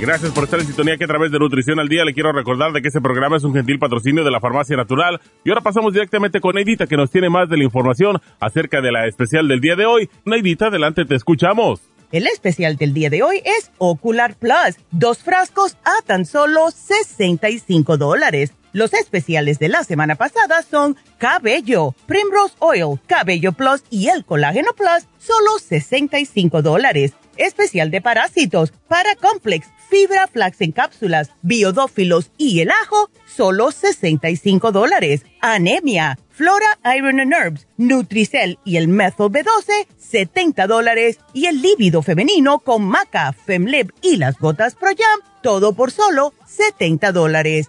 Gracias por estar en sintonía que a través de Nutrición al Día le quiero recordar de que este programa es un gentil patrocinio de la Farmacia Natural. Y ahora pasamos directamente con Neidita que nos tiene más de la información acerca de la especial del día de hoy. Neidita, adelante, te escuchamos. El especial del día de hoy es Ocular Plus, dos frascos a tan solo 65 dólares. Los especiales de la semana pasada son Cabello, Primrose Oil, Cabello Plus y el Colágeno Plus, solo 65 dólares. Especial de parásitos, para Complex, fibra flax en cápsulas, biodófilos y el ajo, solo 65 dólares. Anemia, Flora Iron and Herbs, Nutricel y el Methyl B12, 70 dólares. Y el líbido femenino con maca, Femlib y las gotas Pro Jam, todo por solo 70 dólares.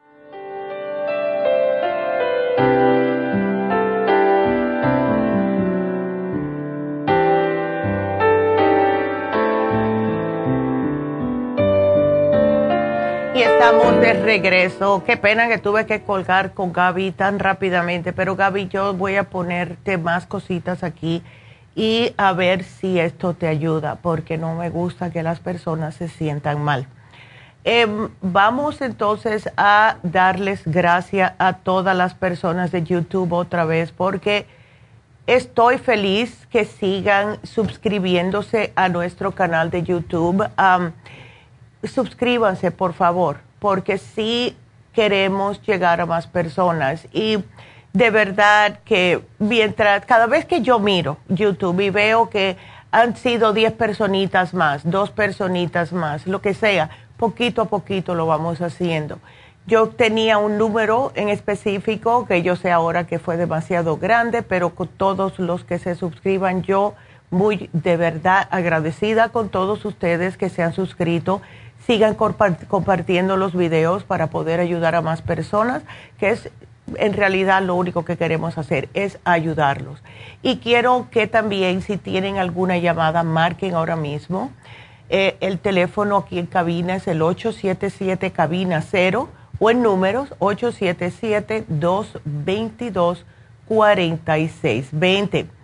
Regreso. Qué pena que tuve que colgar con Gaby tan rápidamente, pero Gaby, yo voy a ponerte más cositas aquí y a ver si esto te ayuda, porque no me gusta que las personas se sientan mal. Em, vamos entonces a darles gracias a todas las personas de YouTube otra vez, porque estoy feliz que sigan suscribiéndose a nuestro canal de YouTube. suscríbanse, por favor porque sí queremos llegar a más personas. Y de verdad que mientras, cada vez que yo miro YouTube y veo que han sido 10 personitas más, dos personitas más, lo que sea, poquito a poquito lo vamos haciendo. Yo tenía un número en específico que yo sé ahora que fue demasiado grande, pero con todos los que se suscriban, yo muy de verdad agradecida con todos ustedes que se han suscrito sigan compartiendo los videos para poder ayudar a más personas, que es en realidad lo único que queremos hacer, es ayudarlos. Y quiero que también si tienen alguna llamada, marquen ahora mismo. Eh, el teléfono aquí en cabina es el 877 cabina 0 o en números 877 222 4620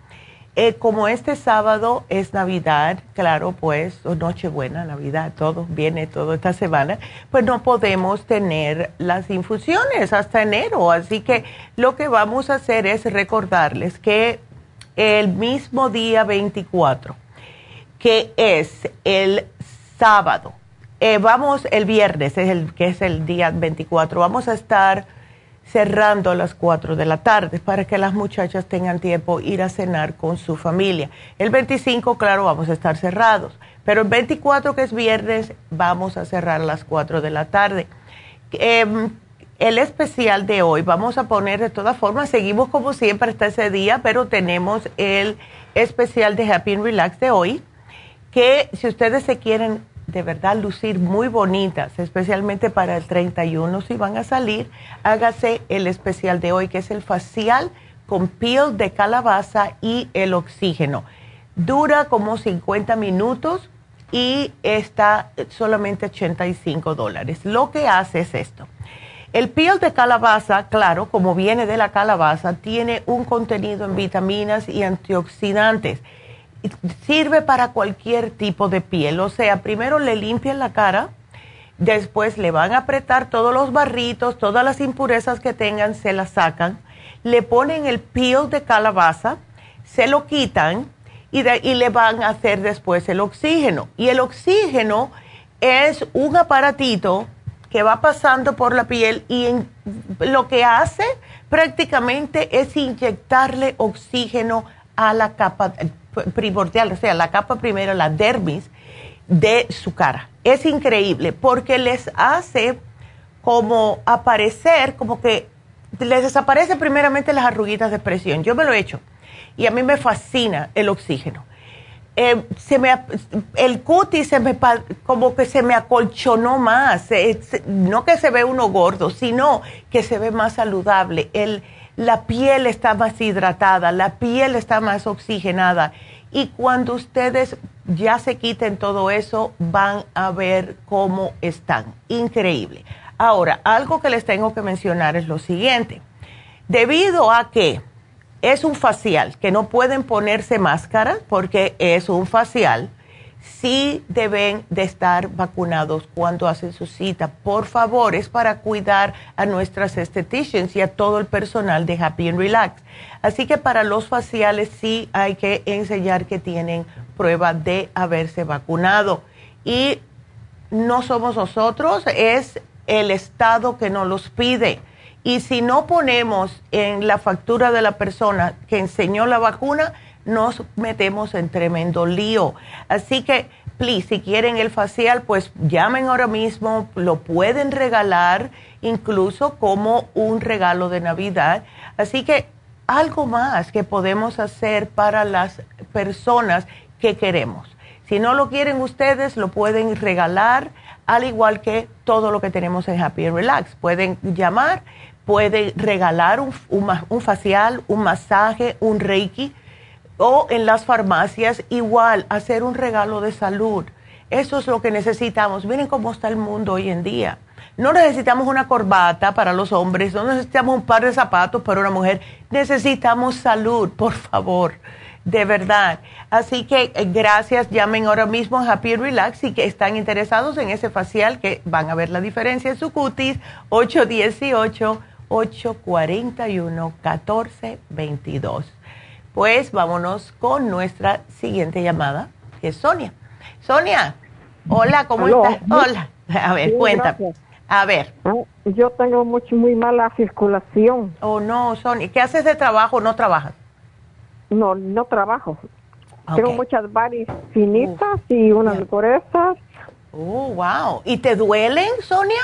eh, como este sábado es Navidad, claro, pues, o Nochebuena, Navidad, todo viene todo esta semana, pues no podemos tener las infusiones hasta enero. Así que lo que vamos a hacer es recordarles que el mismo día 24, que es el sábado, eh, vamos el viernes, es el, que es el día 24, vamos a estar cerrando a las 4 de la tarde para que las muchachas tengan tiempo ir a cenar con su familia. El 25, claro, vamos a estar cerrados, pero el 24, que es viernes, vamos a cerrar a las 4 de la tarde. Em, el especial de hoy, vamos a poner de todas formas, seguimos como siempre hasta ese día, pero tenemos el especial de Happy and Relax de hoy, que si ustedes se quieren de verdad lucir muy bonitas, especialmente para el 31, si van a salir, hágase el especial de hoy, que es el facial con piel de calabaza y el oxígeno. Dura como 50 minutos y está solamente 85 dólares. Lo que hace es esto. El piel de calabaza, claro, como viene de la calabaza, tiene un contenido en vitaminas y antioxidantes sirve para cualquier tipo de piel. O sea, primero le limpian la cara, después le van a apretar todos los barritos, todas las impurezas que tengan, se las sacan, le ponen el peel de calabaza, se lo quitan y, y le van a hacer después el oxígeno. Y el oxígeno es un aparatito que va pasando por la piel y lo que hace prácticamente es inyectarle oxígeno a la capa primordial, o sea, la capa primero, la dermis de su cara. Es increíble porque les hace como aparecer, como que les desaparece primeramente las arruguitas de presión. Yo me lo he hecho y a mí me fascina el oxígeno. Eh, el cutis se me, como que se me acolchonó más, no que se ve uno gordo, sino que se ve más saludable. El, la piel está más hidratada, la piel está más oxigenada. Y cuando ustedes ya se quiten todo eso, van a ver cómo están. Increíble. Ahora, algo que les tengo que mencionar es lo siguiente. Debido a que es un facial, que no pueden ponerse máscara porque es un facial, sí deben de estar vacunados cuando hacen su cita. Por favor, es para cuidar a nuestras esteticians y a todo el personal de Happy and Relax. Así que para los faciales sí hay que enseñar que tienen prueba de haberse vacunado. Y no somos nosotros, es el Estado que nos los pide. Y si no ponemos en la factura de la persona que enseñó la vacuna, nos metemos en tremendo lío. Así que, please, si quieren el facial, pues llamen ahora mismo, lo pueden regalar incluso como un regalo de Navidad. Así que algo más que podemos hacer para las personas que queremos. Si no lo quieren ustedes, lo pueden regalar, al igual que todo lo que tenemos en Happy Relax. Pueden llamar, pueden regalar un, un facial, un masaje, un reiki o en las farmacias igual hacer un regalo de salud. Eso es lo que necesitamos. Miren cómo está el mundo hoy en día. No necesitamos una corbata para los hombres, no necesitamos un par de zapatos para una mujer. Necesitamos salud, por favor, de verdad. Así que eh, gracias, llamen ahora mismo a Happy Relax y que están interesados en ese facial que van a ver la diferencia en su cutis 818 841 1422. Pues vámonos con nuestra siguiente llamada, que es Sonia. Sonia, hola, ¿cómo estás? Hola. A ver, cuéntame. A ver. Ah, yo tengo mucho, muy mala circulación. Oh, no, Sonia. ¿Qué haces de trabajo no trabajas? No, no trabajo. Tengo muchas varices finitas y unas gruesas. Oh, wow. ¿Y te duelen, Sonia?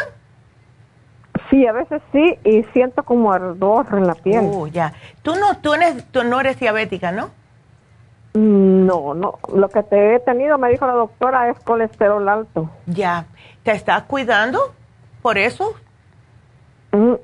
Sí, a veces sí, y siento como ardor en la piel. Uh, ya. Tú no, tú, eres, tú no eres diabética, ¿no? Mm, no, no. Lo que te he tenido, me dijo la doctora, es colesterol alto. Ya. ¿Te estás cuidando por eso? Mm,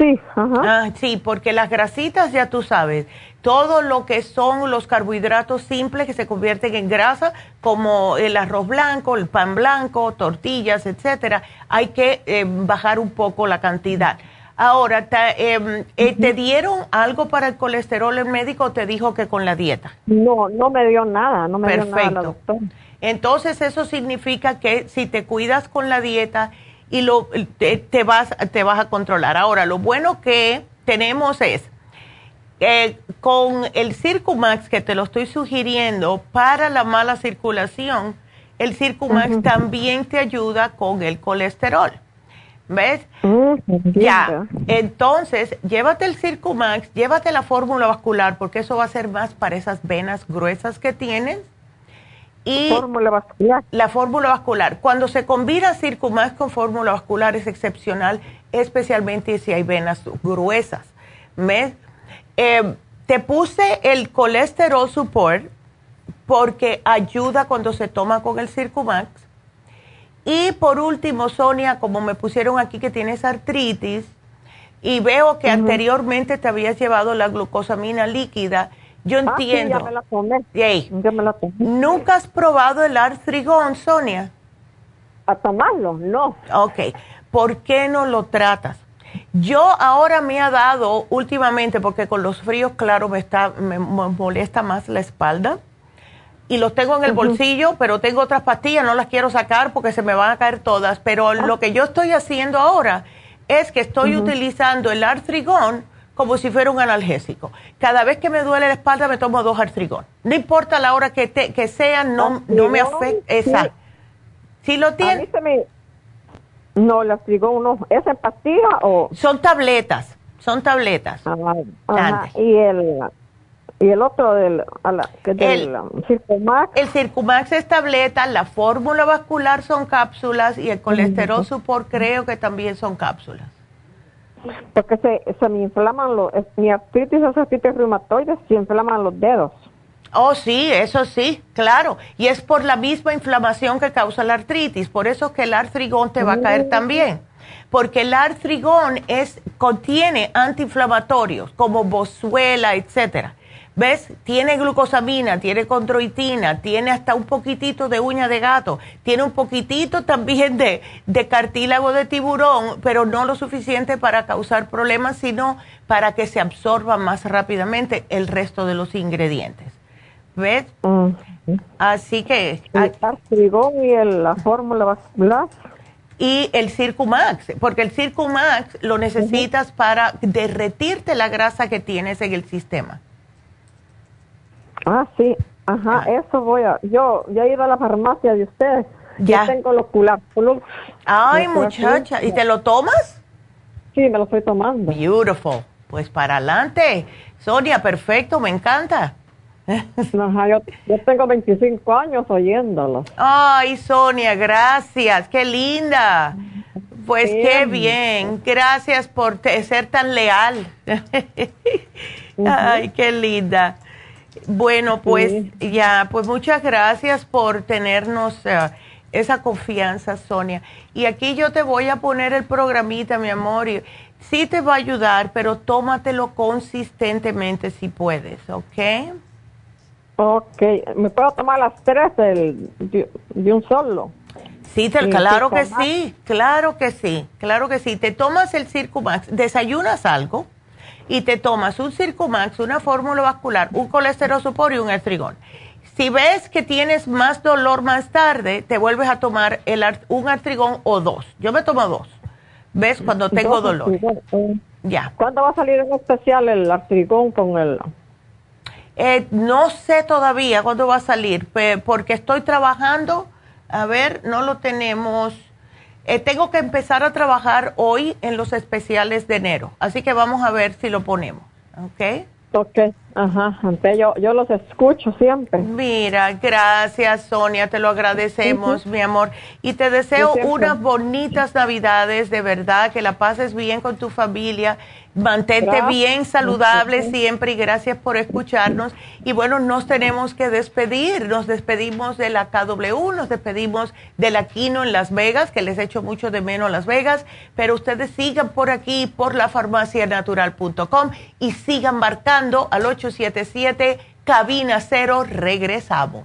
sí, ajá. Ah, sí, porque las grasitas, ya tú sabes, todo lo que son los carbohidratos simples que se convierten en grasa, como el arroz blanco, el pan blanco, tortillas, etcétera, hay que eh, bajar un poco la cantidad. Ahora, em, eh, te, dieron algo para el colesterol el médico o te dijo que con la dieta? No, no me dio nada, no me Perfecto. dio nada, doctor. Entonces, eso significa que si te cuidas con la dieta y lo, te, vas, te vas a controlar. Ahora, lo bueno que tenemos es eh, con el Circumax que te lo estoy sugiriendo para la mala circulación, el Circumax también te ayuda con el colesterol. ¿Ves? Ya. Entonces, llévate el Circumax, llévate la fórmula vascular, porque eso va a ser más para esas venas gruesas que tienes. Y fórmula vascular. La fórmula vascular. Cuando se combina Circumax con fórmula vascular es excepcional, especialmente si hay venas gruesas. ¿Ves? Eh, te puse el colesterol support porque ayuda cuando se toma con el Circumax y por último, Sonia, como me pusieron aquí que tienes artritis y veo que anteriormente te habías llevado la glucosamina líquida, yo ah, entiendo. ya me la tomé. Ya me la tomé. ¿Nunca has probado el artrigón, Sonia? ¿A tomarlo? No. Ok. ¿Por qué no lo tratas? Yo ahora me ha dado últimamente, porque con los fríos, claro, me, está, me molesta más la espalda y los tengo en el bolsillo, pero tengo otras pastillas, no las quiero sacar porque se me van a caer todas. Pero ah. lo que yo estoy haciendo ahora es que estoy utilizando el artrigón como si fuera un analgésico. Cada vez que me duele la espalda me tomo dos artrigón. No importa la hora que, te, que sea, no, no me afecta. Esa. ¿Sí lo tiene? No, el artrigón no. ¿Es en pastilla o...? Son tabletas, son tabletas. Ah, y el y el otro del, del el, Circumax. El Circumax es tableta, la fórmula vascular son cápsulas y el colesterol support creo que también son cápsulas. Porque se, se me inflaman los, mi artritis es artritis reumatoide, se inflaman los dedos. Oh, sí, eso sí, claro. Y es por la misma inflamación que causa la artritis. Por eso que el artrigón te va a caer mm. también. Porque el artrigón es, contiene antiinflamatorios como bozuela, etcétera. ¿Ves? Tiene glucosamina, tiene condroitina, tiene hasta un poquitito de uña de gato, tiene un poquitito también de, de cartílago de tiburón, pero no lo suficiente para causar problemas, sino para que se absorba más rápidamente el resto de los ingredientes. ¿Ves? Así que... El artrigón y la fórmula vascular. Y el Circumax, porque el Circumax lo necesitas para derretirte la grasa que tienes en el sistema. Ah, sí, ajá, eso voy a, yo ya he ido a la farmacia de ustedes, ya tengo los ocular Ay, muchacha, ¿y te lo tomas? Sí, me lo estoy tomando. Beautiful, pues para adelante. Sonia, perfecto, me encanta. Ajá, yo, tengo 25 años oyéndolo. Ay, Sonia, gracias, qué linda. Pues qué bien, gracias por ser tan leal. Ay, qué linda. Bueno, pues ya, pues muchas gracias por tenernos eh, esa confianza, Sonia. Y aquí yo te voy a poner el programita, mi amor, y sí te va a ayudar, pero tómatelo consistentemente si puedes, ¿ok? Ok, ¿me puedo tomar las tres de, un solo? Sí, claro que sí, claro que sí, claro que sí. Te tomas el Circumax, ¿desayunas algo? Y te tomas un Circumax, una fórmula vascular, un colesterol supor y un estrigón. Si ves que tienes más dolor más tarde, te vuelves a tomar el, un artrigón o dos. Yo me tomo dos. ¿Ves? Cuando tengo dolor. Ya. ¿Cuándo va a salir en especial el artrigón con el...? Eh, no sé todavía cuándo va a salir, porque estoy trabajando. A ver, no lo tenemos eh, tengo que empezar a trabajar hoy en los especiales de enero, así que vamos a ver si lo ponemos, ¿ok? Ok, ajá, yo, yo los escucho siempre. Mira, gracias Sonia, te lo agradecemos, mi amor. Y te deseo unas bonitas navidades, de verdad, que la pases bien con tu familia Mantente bien saludable siempre y gracias por escucharnos. Y bueno, nos tenemos que despedir. Nos despedimos de la KW, nos despedimos de la Kino en Las Vegas, que les echo mucho de menos Las Vegas. Pero ustedes sigan por aquí, por la farmacianatural.com y sigan marcando al 877 Cabina Cero. Regresamos.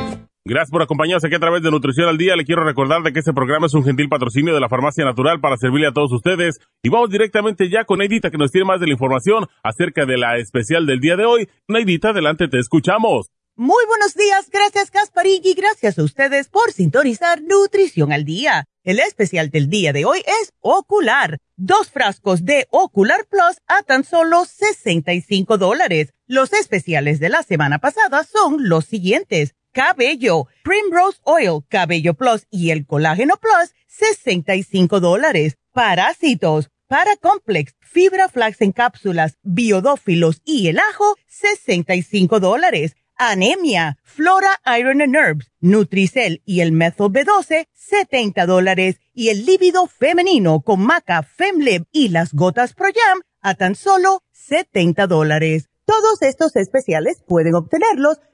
Gracias por acompañarnos aquí a través de Nutrición al Día. Le quiero recordar de que este programa es un gentil patrocinio de la Farmacia Natural para servirle a todos ustedes. Y vamos directamente ya con Neidita que nos tiene más de la información acerca de la especial del día de hoy. Neidita, adelante, te escuchamos. Muy buenos días, gracias Gasparín y gracias a ustedes por sintonizar Nutrición al Día. El especial del día de hoy es Ocular. Dos frascos de Ocular Plus a tan solo 65 dólares. Los especiales de la semana pasada son los siguientes cabello, Primrose Oil, Cabello Plus y el Colágeno Plus, 65 dólares. Parásitos, Paracomplex, Fibra Flax en cápsulas, Biodófilos y el ajo, 65 dólares. Anemia, Flora Iron and Herbs, Nutricel y el Methyl B12, 70 dólares. Y el líbido femenino con maca, Femlib y las gotas Pro Jam, a tan solo 70 dólares. Todos estos especiales pueden obtenerlos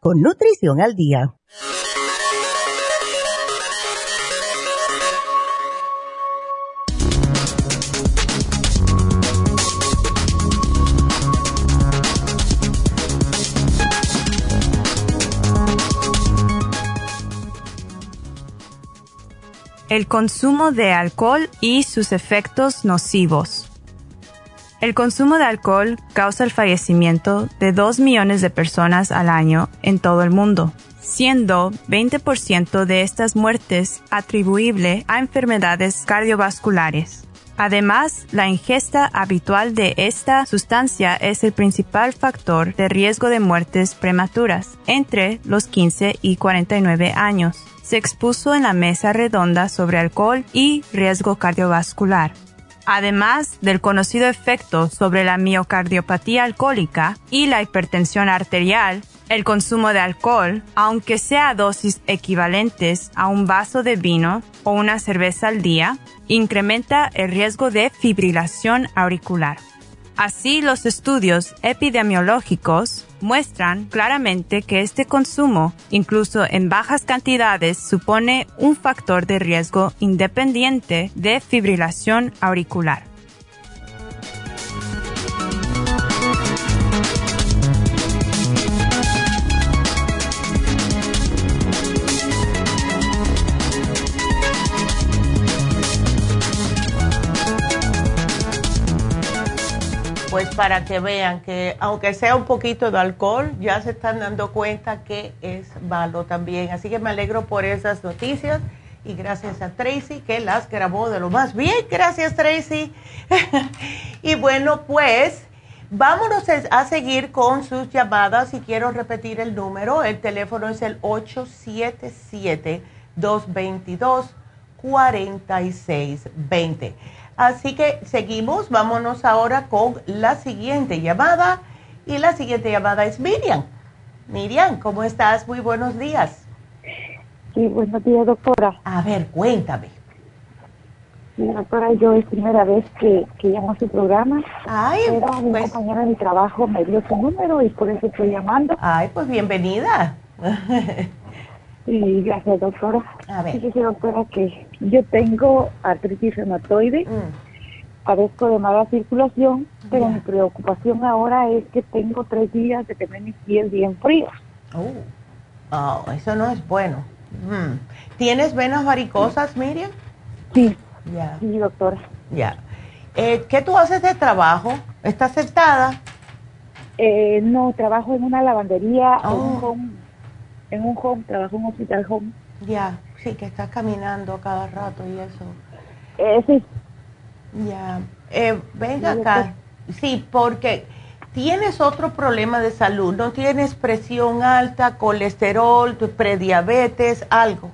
con Nutrición al Día. El consumo de alcohol y sus efectos nocivos. El consumo de alcohol causa el fallecimiento de 2 millones de personas al año en todo el mundo, siendo 20% de estas muertes atribuible a enfermedades cardiovasculares. Además, la ingesta habitual de esta sustancia es el principal factor de riesgo de muertes prematuras entre los 15 y 49 años. Se expuso en la mesa redonda sobre alcohol y riesgo cardiovascular además del conocido efecto sobre la miocardiopatía alcohólica y la hipertensión arterial, el consumo de alcohol, aunque sea dosis equivalentes a un vaso de vino o una cerveza al día, incrementa el riesgo de fibrilación auricular. Así, los estudios epidemiológicos muestran claramente que este consumo, incluso en bajas cantidades, supone un factor de riesgo independiente de fibrilación auricular. Pues para que vean que aunque sea un poquito de alcohol, ya se están dando cuenta que es malo también. Así que me alegro por esas noticias y gracias a Tracy que las grabó de lo más bien. Gracias Tracy. y bueno, pues vámonos a seguir con sus llamadas y quiero repetir el número. El teléfono es el 877 222 4620 Así que seguimos, vámonos ahora con la siguiente llamada. Y la siguiente llamada es Miriam. Miriam, ¿cómo estás? Muy buenos días. Sí, buenos días, doctora. A ver, cuéntame. Sí, doctora, yo es primera vez que, que llamo a su programa. Ay, Pero mi pues compañera de mi trabajo me dio su número y por eso estoy llamando. Ay, pues bienvenida. Sí, gracias, doctora. A ver. Doctora, que yo tengo artritis reumatoide. Mm. padezco de mala circulación, pero mi preocupación ahora es que tengo tres días de tener mis pies bien fríos. Oh, eso no es bueno. Mm. ¿Tienes venas varicosas, Miriam? Sí. Sí, doctora. Ya. Eh, ¿Qué tú haces de trabajo? ¿Estás sentada? Eh, no, trabajo en una lavandería, oh. home, en un home, trabajo en un hospital home. Ya, sí, que estás caminando cada rato y eso. Eh, sí. Ya, eh, venga acá. Sí, porque tienes otro problema de salud, ¿no tienes presión alta, colesterol, prediabetes, algo?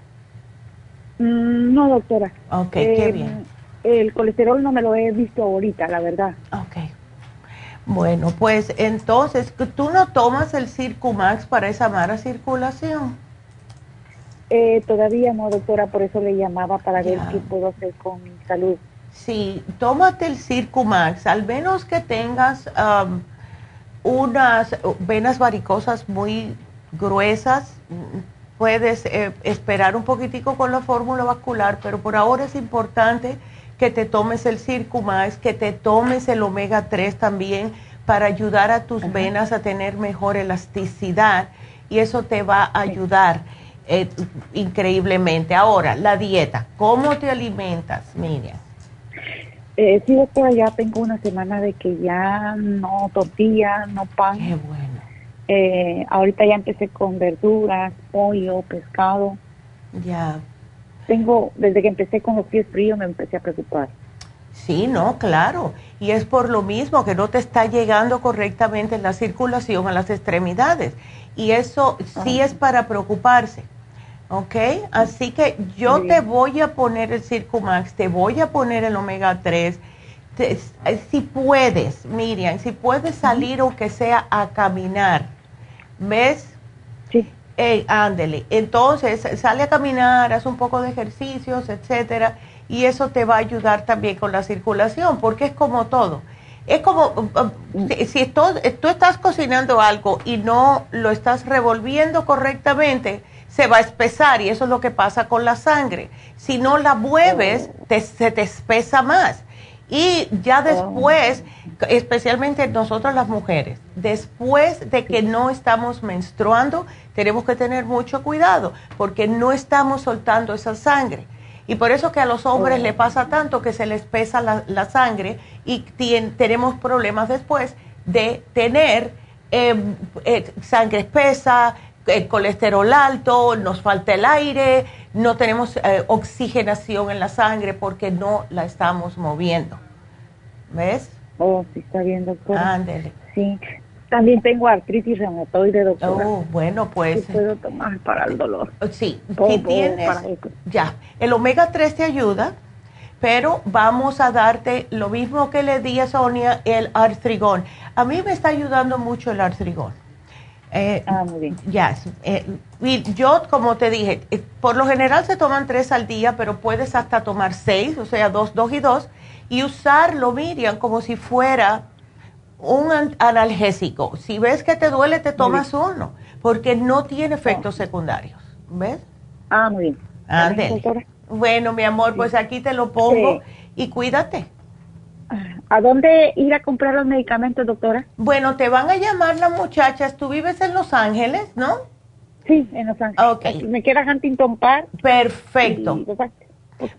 Mm, no, doctora. Ok, qué bien. El colesterol no me lo he visto ahorita, la verdad. Ok. Bueno, pues entonces, ¿tú no tomas el Circumax para esa mala circulación? Eh, todavía no, doctora, por eso le llamaba para ver qué puedo hacer con mi salud. Sí, tómate el Circumax, al menos que tengas unas venas varicosas muy gruesas, puedes eh, esperar un poquitico con la fórmula vascular, pero por ahora es importante que te tomes el Circumax, que te tomes el omega 3 también para ayudar a tus venas a tener mejor elasticidad y eso te va a ayudar eh, increíblemente. Ahora, la dieta, ¿cómo te alimentas, Miriam? Eh, sí, doctora, ya tengo una semana de que ya no tortilla, no pan. Qué bueno. Eh, ahorita ya empecé con verduras, pollo, pescado. Ya, tengo, desde que empecé con los pies fríos me empecé a preocupar. Sí, no, claro. Y es por lo mismo que no te está llegando correctamente la circulación a las extremidades. Y eso sí es para preocuparse. ¿Ok? Así que yo te voy a poner el Circumax, te voy a poner el omega 3. si puedes, Miriam, si puedes salir o que sea a caminar, ¿ves? Ándele. Entonces, sale a caminar, haz un poco de ejercicios, etcétera, y eso te va a ayudar también con la circulación, porque es como todo. Es como um, um, si, tú, tú estás cocinando algo y no lo estás revolviendo correctamente, se va a espesar y eso es lo que pasa con la sangre. Si no la mueves, se te espesa más. Y ya después, especialmente nosotros las mujeres, después de que no estamos menstruando, tenemos que tener mucho cuidado porque no estamos soltando esa sangre. Y por eso que a los hombres le pasa tanto que se les pesa la, sangre y tenemos problemas después de tener em, eh, sangre espesa, el colesterol alto, nos falta el aire, no tenemos eh, oxigenación en la sangre porque no la estamos moviendo. ¿Ves? Oh, sí, está bien, doctor. Ándele. Sí. También tengo artritis reumatoide, doctora. Oh, bueno, pues. Sí puedo tomar para el dolor. Sí, si tienes. Ya, el omega 3 te ayuda, pero vamos a darte lo mismo que le di a Sonia, el artrigón. A mí me está ayudando mucho el artrigón. Eh, ah, muy bien. Ya, eh, yo, como te dije, eh, por lo general se toman tres al día, pero puedes hasta tomar seis, o sea, dos, dos y dos, y usarlo, Miriam, como si fuera un analgésico. Si ves que te duele, te tomas uno, porque no tiene efectos secundarios. ¿Ves? Ah, muy bien. Bueno, mi amor, pues aquí te lo pongo y cuídate. ¿A dónde ir a comprar los medicamentos, doctora? Bueno, te van a llamar las muchachas. Tú vives en Los Ángeles, ¿no? Sí, en Los Ángeles. Ok. Me queda Huntington Park. Perfecto.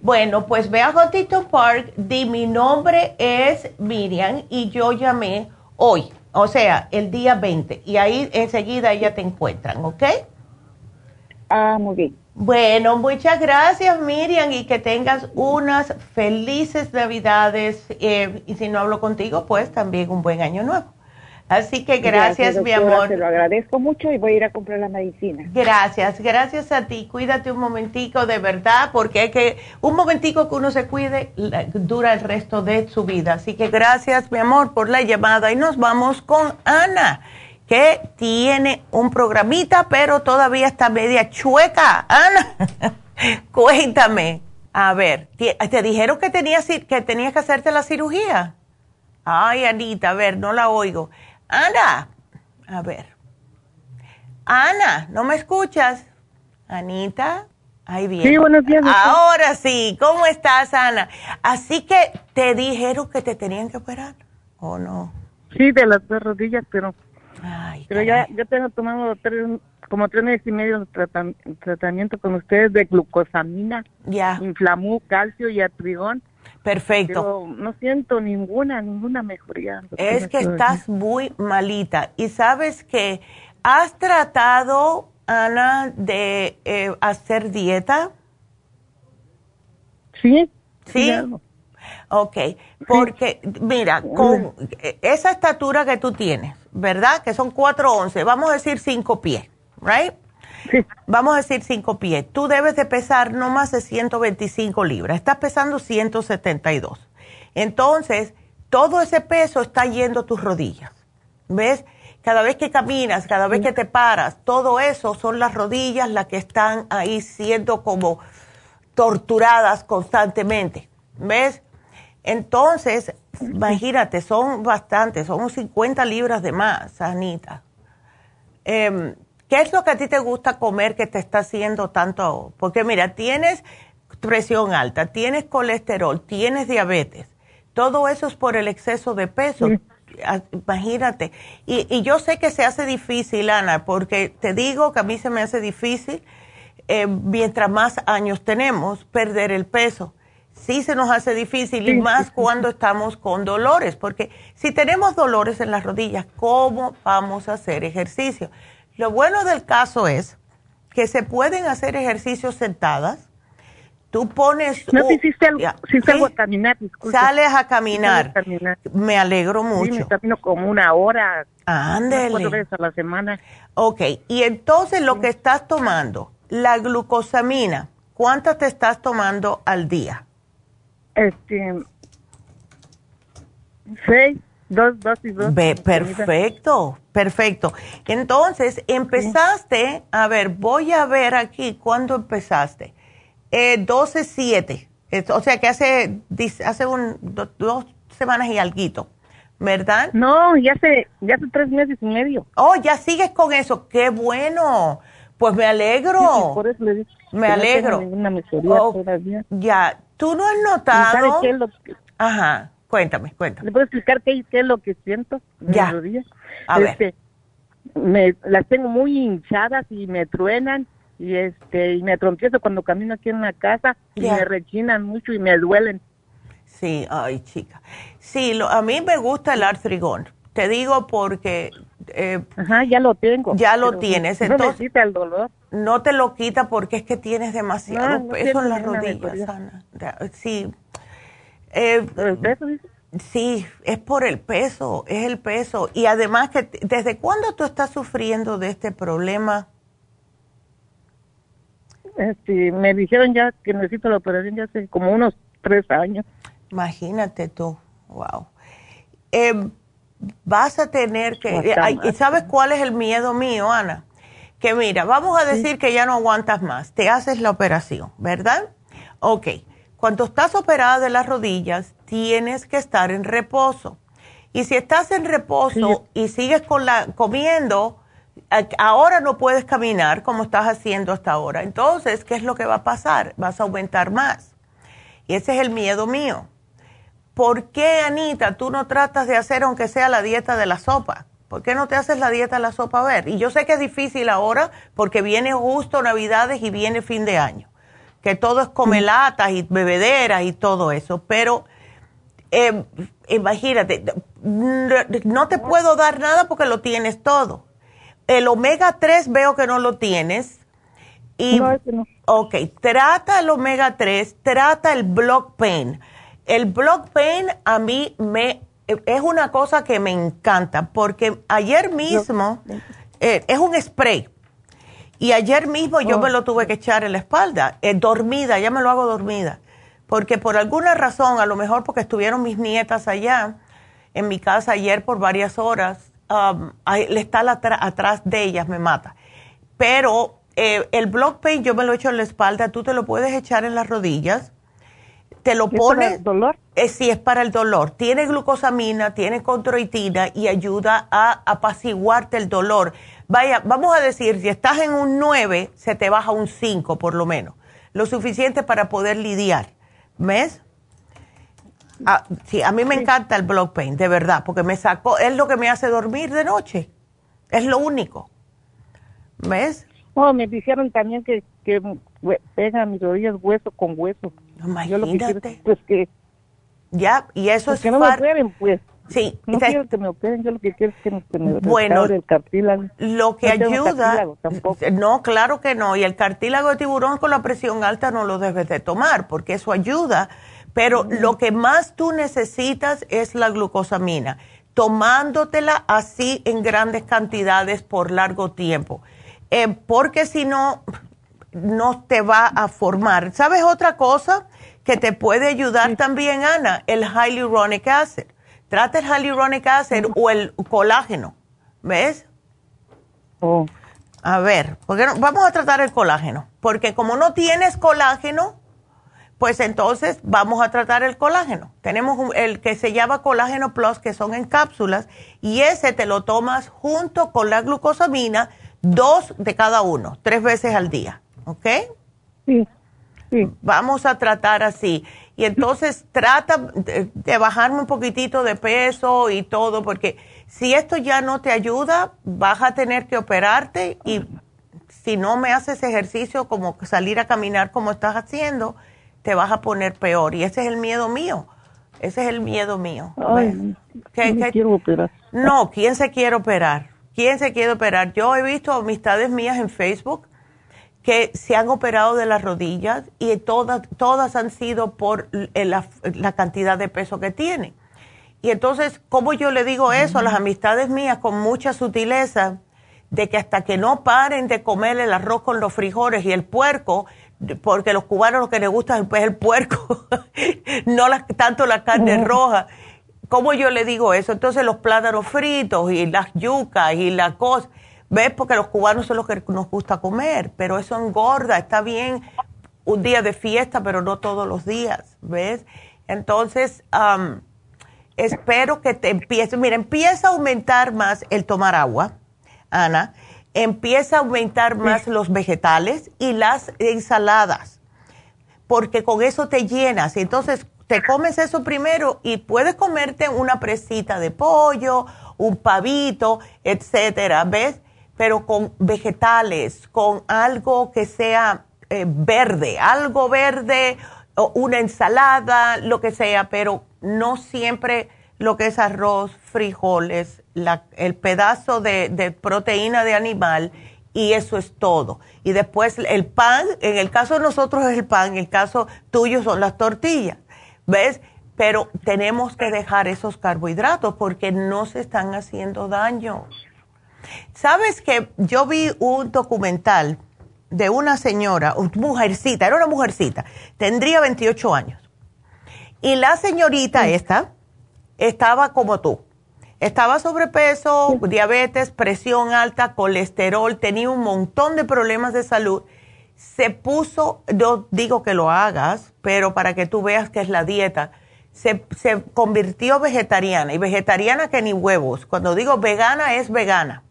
Bueno, pues ve a Huntington Park, di mi nombre es Miriam y yo llamé hoy, o sea, el día 20, y ahí enseguida ella te encuentran, ¿ok? Ah, muy bien. Bueno, muchas gracias Miriam y que tengas unas felices navidades eh, y si no hablo contigo, pues también un buen año nuevo. Así que gracias, mi amor. Te lo agradezco mucho y voy a ir a comprar la medicina. Gracias, gracias a ti. Cuídate un momentico de verdad, porque hay que, un momentico que uno se cuide dura el resto de su vida. Así que gracias, mi amor, por la llamada. Y nos vamos con Ana, que tiene un programita, pero todavía está media chueca. Ana, cuéntame. A ver, ¿te dijeron que tenías, que tenías que hacerte la cirugía? Ay, Anita, a ver, no la oigo. Ana, a ver. Ana, ¿no me escuchas? Anita. Ahí bien. Sí, buenos días. Ahora sí, ¿cómo estás, Ana? Así que te dijeron que te tenían que operar, ¿o no? Sí, de las dos rodillas, pero, pero ya, yo tengo tomando tres, como tres meses y medio de tratamiento con ustedes de glucosamina, ya. inflamú, calcio y atrigón. Perfecto. Pero no siento ninguna, ninguna mejoría. Es que estás muy malita. Y sabes que has tratado, Ana, de eh, hacer dieta. Sí. Sí. Ok, porque mira, con esa estatura que tú tienes, ¿verdad? Que son 4'11, vamos a decir 5 pies, ¿right? Sí. Vamos a decir 5 pies. Tú debes de pesar no más de 125 libras. Estás pesando 172. Entonces, todo ese peso está yendo a tus rodillas. ¿Ves? Cada vez que caminas, cada vez que te paras, todo eso son las rodillas las que están ahí siendo como torturadas constantemente. ¿Ves? Entonces, imagínate, son bastantes, son 50 libras de más, Anita. Em, ¿Qué es lo que a ti te gusta comer que te está haciendo tanto? Porque mira, tienes presión alta, tienes colesterol, tienes diabetes. Todo eso es por el exceso de peso. Ah, imagínate. Y, y, yo sé que se hace difícil, Ana, porque te digo que a mí se me hace difícil, eh, mientras más años tenemos, perder el peso sí se nos hace difícil y más cuando estamos con dolores, porque si tenemos dolores en las rodillas, ¿cómo vamos a hacer ejercicio? Lo bueno del caso es que se pueden hacer ejercicios sentadas. Tú pones... No, si, salgo a caminar, Sales a caminar. Me alegro mucho. Sí, me camino como una hora. Ándele. Cuatro veces a la semana. Ok, y entonces lo que estás tomando, la glucosamina, ¿cuántas te estás tomando al día? Este, seis, dos, dos y dos. Ve, perfecto, perfecto. Entonces, empezaste, a ver, voy a ver aquí, ¿cuándo empezaste? Eh, 12, 7. O sea que hace, hace un, dos semanas y algo, ¿verdad? No, ya hace, ya hace tres meses y medio. Oh, ya sigues con eso, qué bueno. Pues me alegro. por eso le me alegro. Oh, ya, ¿Tú no has notado? ¿Sabe qué es lo que... Ajá, cuéntame, cuéntame. ¿Le puedo explicar qué, qué es lo que siento? Ya. A este, Me, las tengo muy hinchadas y me truenan y este y me trompiezo cuando camino aquí en la casa y me rechinan mucho y me duelen. Sí, ay chica. Sí, lo, a mí me gusta el artrigón. Te digo porque... Eh, Ajá, ya lo tengo. Ya lo tienes. No entonces, quita el dolor. No te lo quita porque es que tienes demasiado peso en las rodillas, Ana. Sí. Eh, el peso? Sí, es por el peso, es el peso. Y además, que ¿desde cuándo tú estás sufriendo de este problema? Este, me dijeron ya que necesito la operación ya hace como unos tres años. Imagínate tú, wow. Eh, vas a tener que... ¿Y sabes cuál es el miedo mío, Ana? Que mira, vamos a decir que ya no aguantas más, te haces la operación, ¿verdad? Ok, cuando estás operada de las rodillas, tienes que estar en reposo. Y si estás en reposo y sigues con la, comiendo, ahora no puedes caminar como estás haciendo hasta ahora. Entonces, ¿qué es lo que va a pasar? Vas a aumentar más. Y ese es el miedo mío. ¿Por qué, Anita, tú no tratas de hacer aunque sea la dieta de la sopa? ¿Por qué no te haces la dieta de la sopa a ver? Y yo sé que es difícil ahora porque viene justo Navidades y viene fin de año, que todo es comelatas y bebederas y todo eso, pero eh, imagínate, no te puedo dar nada porque lo tienes todo. El omega 3 veo que no lo tienes. Y, no, no. Ok, trata el omega 3, trata el block pain el block pain a mí me es una cosa que me encanta porque ayer mismo eh, es un spray y ayer mismo yo me oh. lo tuve que echar en la espalda, eh, dormida, ya me lo hago dormida, porque por alguna razón, a lo mejor porque estuvieron mis nietas allá en mi casa ayer por varias horas, um, le está atrás de ellas, me mata. Pero eh, el block pain yo me lo echo en la espalda, tú te lo puedes echar en las rodillas te lo pones. ¿Es el dolor? Eh, sí, es para el dolor. Tiene glucosamina, tiene controitina y ayuda a apaciguarte el dolor. Vaya, vamos a decir, si estás en un 9, se te baja un 5 por lo menos. lo suficiente para poder lidiar. ¿Ves? Ah, sí, a mí me encanta el block pain, de verdad, porque me sacó, es lo que me hace dormir de noche. Es lo único. ¿Ves? Oh, me dijeron también que, que pegan mis rodillas hueso con hueso. Imagínate. pues que... Ya, y eso pues es... Que no me operen, pues. Sí. No quiero que me operen, yo lo que quiero es que me, bueno, el cartílago. Lo que ayuda... No, claro que no. Y el cartílago de tiburón con la presión alta no lo debes de tomar, porque eso ayuda. Pero lo que más tú necesitas es la glucosamina, tomándotela así en grandes cantidades por largo tiempo. Eh, porque si no, no te va a formar. ¿Sabes otra cosa que te puede ayudar también, Ana? El hyaluronic acid. Trata el hyaluronic acid o el colágeno. ¿Ves? Oh. A ver, porque vamos a tratar el colágeno. Porque como no tienes colágeno, pues entonces vamos a tratar el colágeno. Tenemos el que se llama colágeno plus, que son en cápsulas, y ese te lo tomas junto con la glucosamina, dos de cada uno, tres veces al día. ¿Ok? Sí, sí. Vamos a tratar así. Y entonces trata de, bajarme un poquitito de peso y todo, porque si esto ya no te ayuda, vas a tener que operarte y si no me haces ejercicio como salir a caminar como estás haciendo, te vas a poner peor. Y ese es el miedo mío. Ese es el miedo mío. Ay, ¿Qué, quiero operar. No, ¿quién se quiere operar? ¿Quién se quiere operar? Yo he visto amistades mías en Facebook que se han operado de las rodillas y todas, todas han sido por la, la cantidad de peso que tienen. Y entonces, ¿cómo yo le digo eso a las amistades mías con mucha sutileza? De que hasta que no paren de comer el arroz con los frijoles y el puerco, porque los cubanos lo que les gusta es el puerco, no tanto la carne roja. ¿Cómo yo le digo eso? Entonces los plátanos fritos y las yucas y la cosa ¿Ves? Porque los cubanos son los que nos gusta comer, pero eso engorda, está bien un día de fiesta, pero no todos los días, ¿ves? Entonces, espero que te empiece, mira, empieza a aumentar más el tomar agua, Ana, empieza a aumentar más los vegetales y las ensaladas, porque con eso te llenas. Entonces, te comes eso primero y puedes comerte una presita de pollo, un pavito, etcétera, ¿ves? Pero con vegetales, con algo que sea eh, verde, algo verde, o una ensalada, lo que sea, pero no siempre lo que es arroz, frijoles, el pedazo de, de, proteína de animal y eso es todo. Y después el pan, en el caso de nosotros es el pan, en el caso tuyo son las tortillas, ¿ves? Pero tenemos que dejar esos carbohidratos porque no se están haciendo daño. Sabes que yo vi un documental de una señora, mujercita, era una mujercita, tendría 28 años. Y la señorita esta estaba como tú. Estaba sobrepeso, diabetes, presión alta, colesterol, tenía un montón de problemas de salud. Se puso, no digo que lo hagas, pero para que tú veas que es la dieta, se, se convirtió vegetariana y vegetariana que ni huevos. Cuando digo vegana es vegana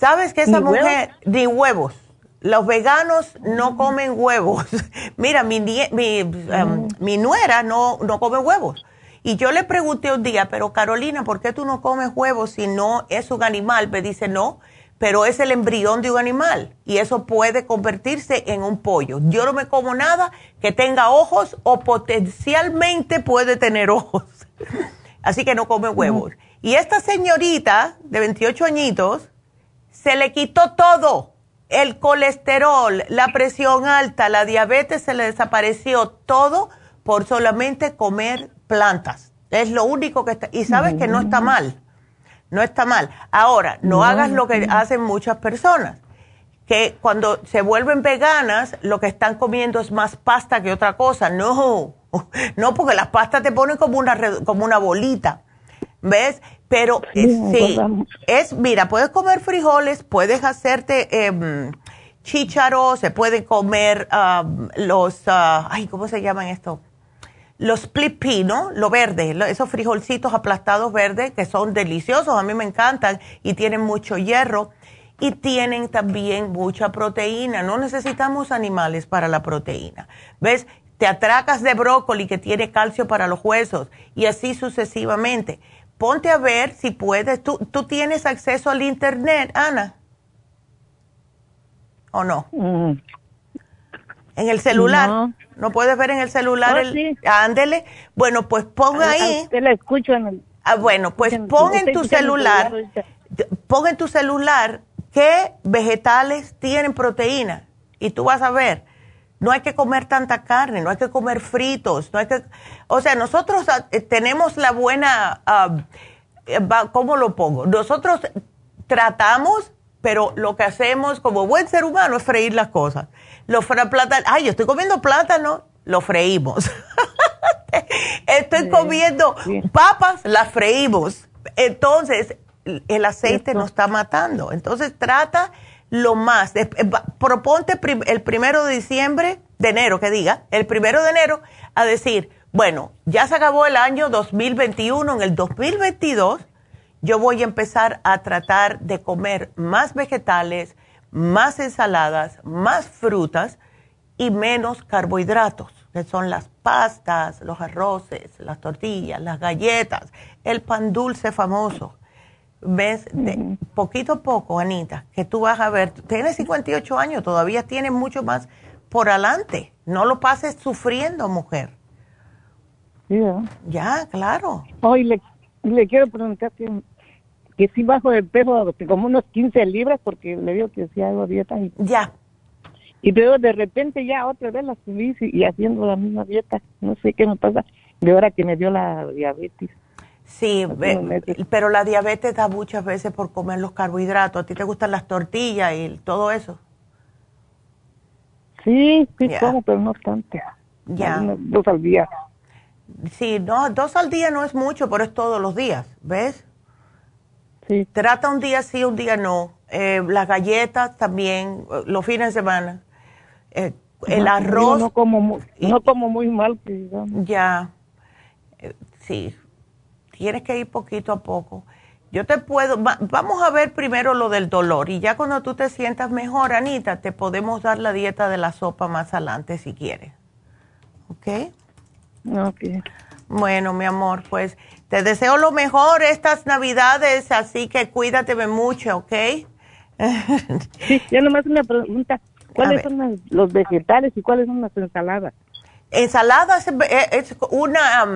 ¿Sabes que esa mujer, ni huevos? Los veganos no comen huevos. Mira, mi, mi, um, mi nuera no, no come huevos. Y yo le pregunté un día, pero Carolina, ¿por qué tú no comes huevos si no es un animal? Me dice, no, pero es el embrión de un animal y eso puede convertirse en un pollo. Yo no me como nada que tenga ojos o potencialmente puede tener ojos. Así que no come huevos. Y esta señorita de 28 añitos se le quitó todo. El colesterol, la presión alta, la diabetes, se le desapareció todo por solamente comer plantas. Es lo único que está. Y sabes que no está mal. No está mal. Ahora, no, hagas lo que hacen muchas personas, que cuando se vuelven veganas, lo que están comiendo es más pasta que otra cosa. No, no, porque las pastas te ponen como una, como una bolita. ¿Ves? Pero eh, sí, es, mira, puedes comer frijoles, puedes hacerte eh, chícharos, se pueden comer los, uh, ay, ¿cómo se llaman esto? Los split ¿no? Lo verde, esos frijolcitos aplastados verdes que son deliciosos, a mí me encantan y tienen mucho hierro. y tienen también mucha proteína. No necesitamos animales para la proteína. ¿Ves? Te atracas de brócoli que tiene calcio para los huesos y así sucesivamente. Ponte a ver si puedes. ¿Tú, tú tienes acceso al Internet, Ana? ¿O no? Mm. En el celular. No. puedes ver en el celular oh, el ándele. Bueno, pues pon ahí. Te la escucho en el Ah, bueno, pues pon en tu celular, pon en tu celular qué vegetales tienen proteína y tú vas a ver. No hay que comer tanta carne, no hay que comer fritos, no hay que, o sea, nosotros ah, eh, tenemos la buena, eh, ¿cómo lo pongo? Nosotros tratamos, pero lo que hacemos como buen ser humano es freír las cosas. Los plátanos, ay, yo estoy comiendo plátano, lo freímos. estoy comiendo papas, las freímos. Entonces, el aceite nos está matando. Entonces, trata lo más. Proponte el primero de diciembre, de enero, que diga, el primero de enero, a decir, bueno, ya se acabó el año 2021, en el 2022 yo voy a empezar a tratar de comer más vegetales, más ensaladas, más frutas y menos carbohidratos que son las pastas, los arroces, las tortillas, las galletas, el pan dulce famoso. ¿Ves? poquito a poco, Anita, que tú vas a ver, tienes 58 años, todavía tienes mucho más por adelante. No lo pases sufriendo, mujer. Ya, claro. Hoy le, le quiero preguntar que, que si bajo de peso como unos 15 libras porque le digo que si hago dieta. Y... Ya, y luego de repente ya otra vez la subí y, haciendo la misma dieta. No sé qué me pasa de ahora que me dio la diabetes. Sí, pero la diabetes da muchas veces por comer los carbohidratos. ¿A ti te gustan las tortillas y todo eso? Sí, sí como, pero no tanto. Ya. Dos al día. Sí, no, dos al día no es mucho, pero es todos los días, ¿ves? Sí. Trata un día sí, un día no. Eh, las galletas también, los fines de semana. Eh, el arroz. No como, muy, no como muy mal, Ya, eh, sí, tienes que ir poquito a poco. Yo te puedo, vamos a ver primero lo del dolor y ya cuando tú te sientas mejor, Anita, te podemos dar la dieta de la sopa más adelante si quieres. ¿Ok? Ok. Bueno, mi amor, pues te deseo lo mejor estas navidades, así que cuídate mucho, ¿ok? sí, ya nomás una pregunta. ¿Cuáles son los vegetales y cuáles son las ensaladas? Ensaladas es una,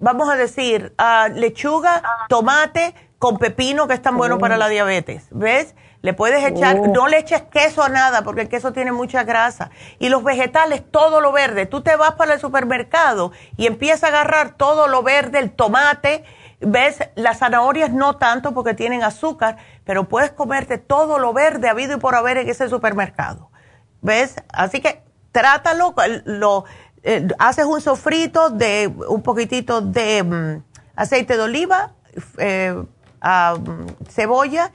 vamos a decir, ah, lechuga, tomate con pepino que es tan bueno para la oh. diabetes. ¿Ves? Le puedes echar, oh. no le eches queso a nada porque el queso tiene mucha grasa. Y los vegetales, todo lo verde. Tú te vas para el supermercado y empiezas a agarrar todo lo verde, el tomate, ¿ves? Las zanahorias no tanto porque tienen azúcar, pero puedes comerte todo lo verde habido y por haber en ese supermercado. ¿Ves? Así que trátalo, lo, eh, haces un sofrito de un poquitito de mm, aceite de oliva, eh, cebolla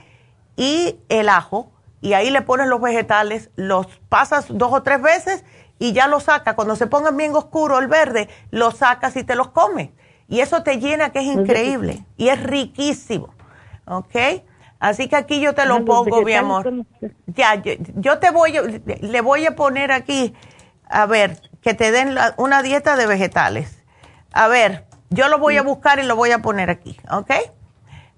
y el ajo, y ahí le pones los vegetales, los pasas dos o tres veces y ya los sacas. Cuando se pongan bien oscuro el verde, los sacas y te los comes. Y eso te llena, que es increíble. Y es riquísimo. ¿Ok? Así que aquí yo te lo pongo, mi amor. Ya, yo, te voy, le voy a poner aquí, a ver, que te den una dieta de vegetales. A ver, yo lo voy a buscar y lo voy a poner aquí, ¿ok?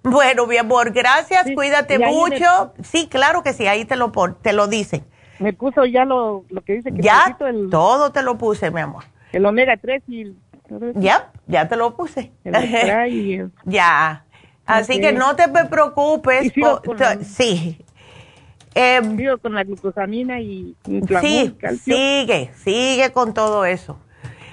Bueno, mi amor, gracias, cuídate mucho. Sí, claro que sí, ahí te lo, te lo dicen. Me puso ya lo, que dice que Ya, todo te lo puse, mi amor. El omega 3 y... Ya, ya te lo puse. ya. Así que no te preocupes. sí. Eh, con la glucosamina y Sí, sigue, sigue con todo eso.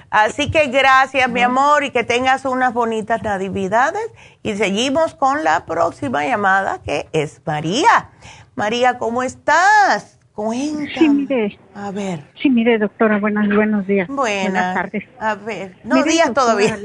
Así que gracias, mi amor, y que tengas unas bonitas natividades. Y seguimos con la próxima llamada, que es María. María, ¿cómo estás? Cuéntame. Sí, mire. A ver. Sí, mire, doctora, buenos, buenos días. Buenas. tardes. A ver, no días todavía.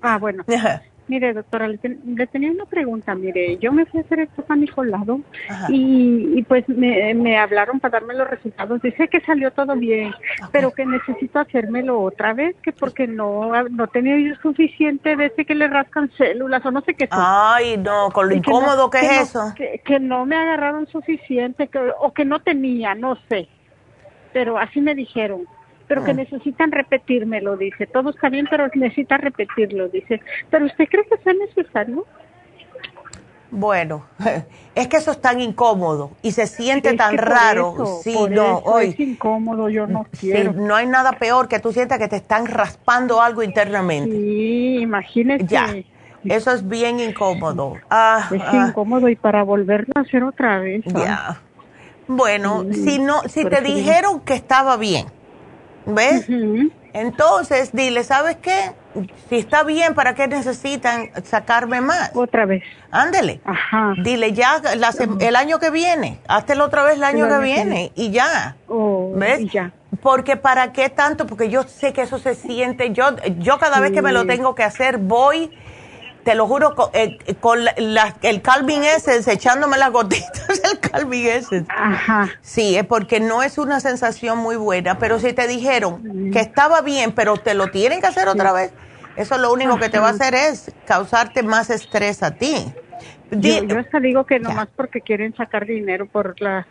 ah, bueno. Mire, doctora, le, tenía una pregunta. Mire, yo me fui a hacer esto a mi lado y, y, pues me, me, hablaron para darme los resultados. Dice que salió todo bien, pero que necesito hacérmelo otra vez, que porque no, no tenía yo suficiente de ese que le rascan células o no sé qué. Ay, no, con lo incómodo que, es eso. que, no me agarraron suficiente que, o que no tenía, no sé. Pero así me dijeron pero que ah. necesitan repetírmelo, dice. Todo está bien, pero necesita repetirlo, dice. Pero usted cree que sea necesario? Bueno, es que eso es tan incómodo y se siente tan raro. sí, no, hoy. Es incómodo, yo no quiero. no hay nada peor que tú sientas que te están raspando algo internamente. Sí, imagínese. Ya, eso es bien incómodo. Ah, es ah. incómodo y para volverlo a hacer otra vez. Ya. Bueno, si no, si te dijeron que estaba bien, ¿Ves? Entonces, dile, ¿sabes qué? Si está bien, ¿para qué necesitan sacarme más? Otra vez. Ándele. Ajá. Dile ya el año que viene. Háztelo otra vez el año, que, viene y ya. Oh, ¿Ves? ya. Porque ¿para qué tanto? Porque yo sé que eso se siente. Yo, yo cada vez que me lo tengo que hacer, voy te lo juro, con, eh, el Calvin Essence, echándome las gotitas del Calvin Essence. Ajá. Sí, es porque no es una sensación muy buena, pero si te dijeron que estaba bien, pero te lo tienen que hacer otra vez, eso lo único que te va a hacer es causarte más estrés a ti. yo, hasta digo que nomás porque quieren sacar dinero por la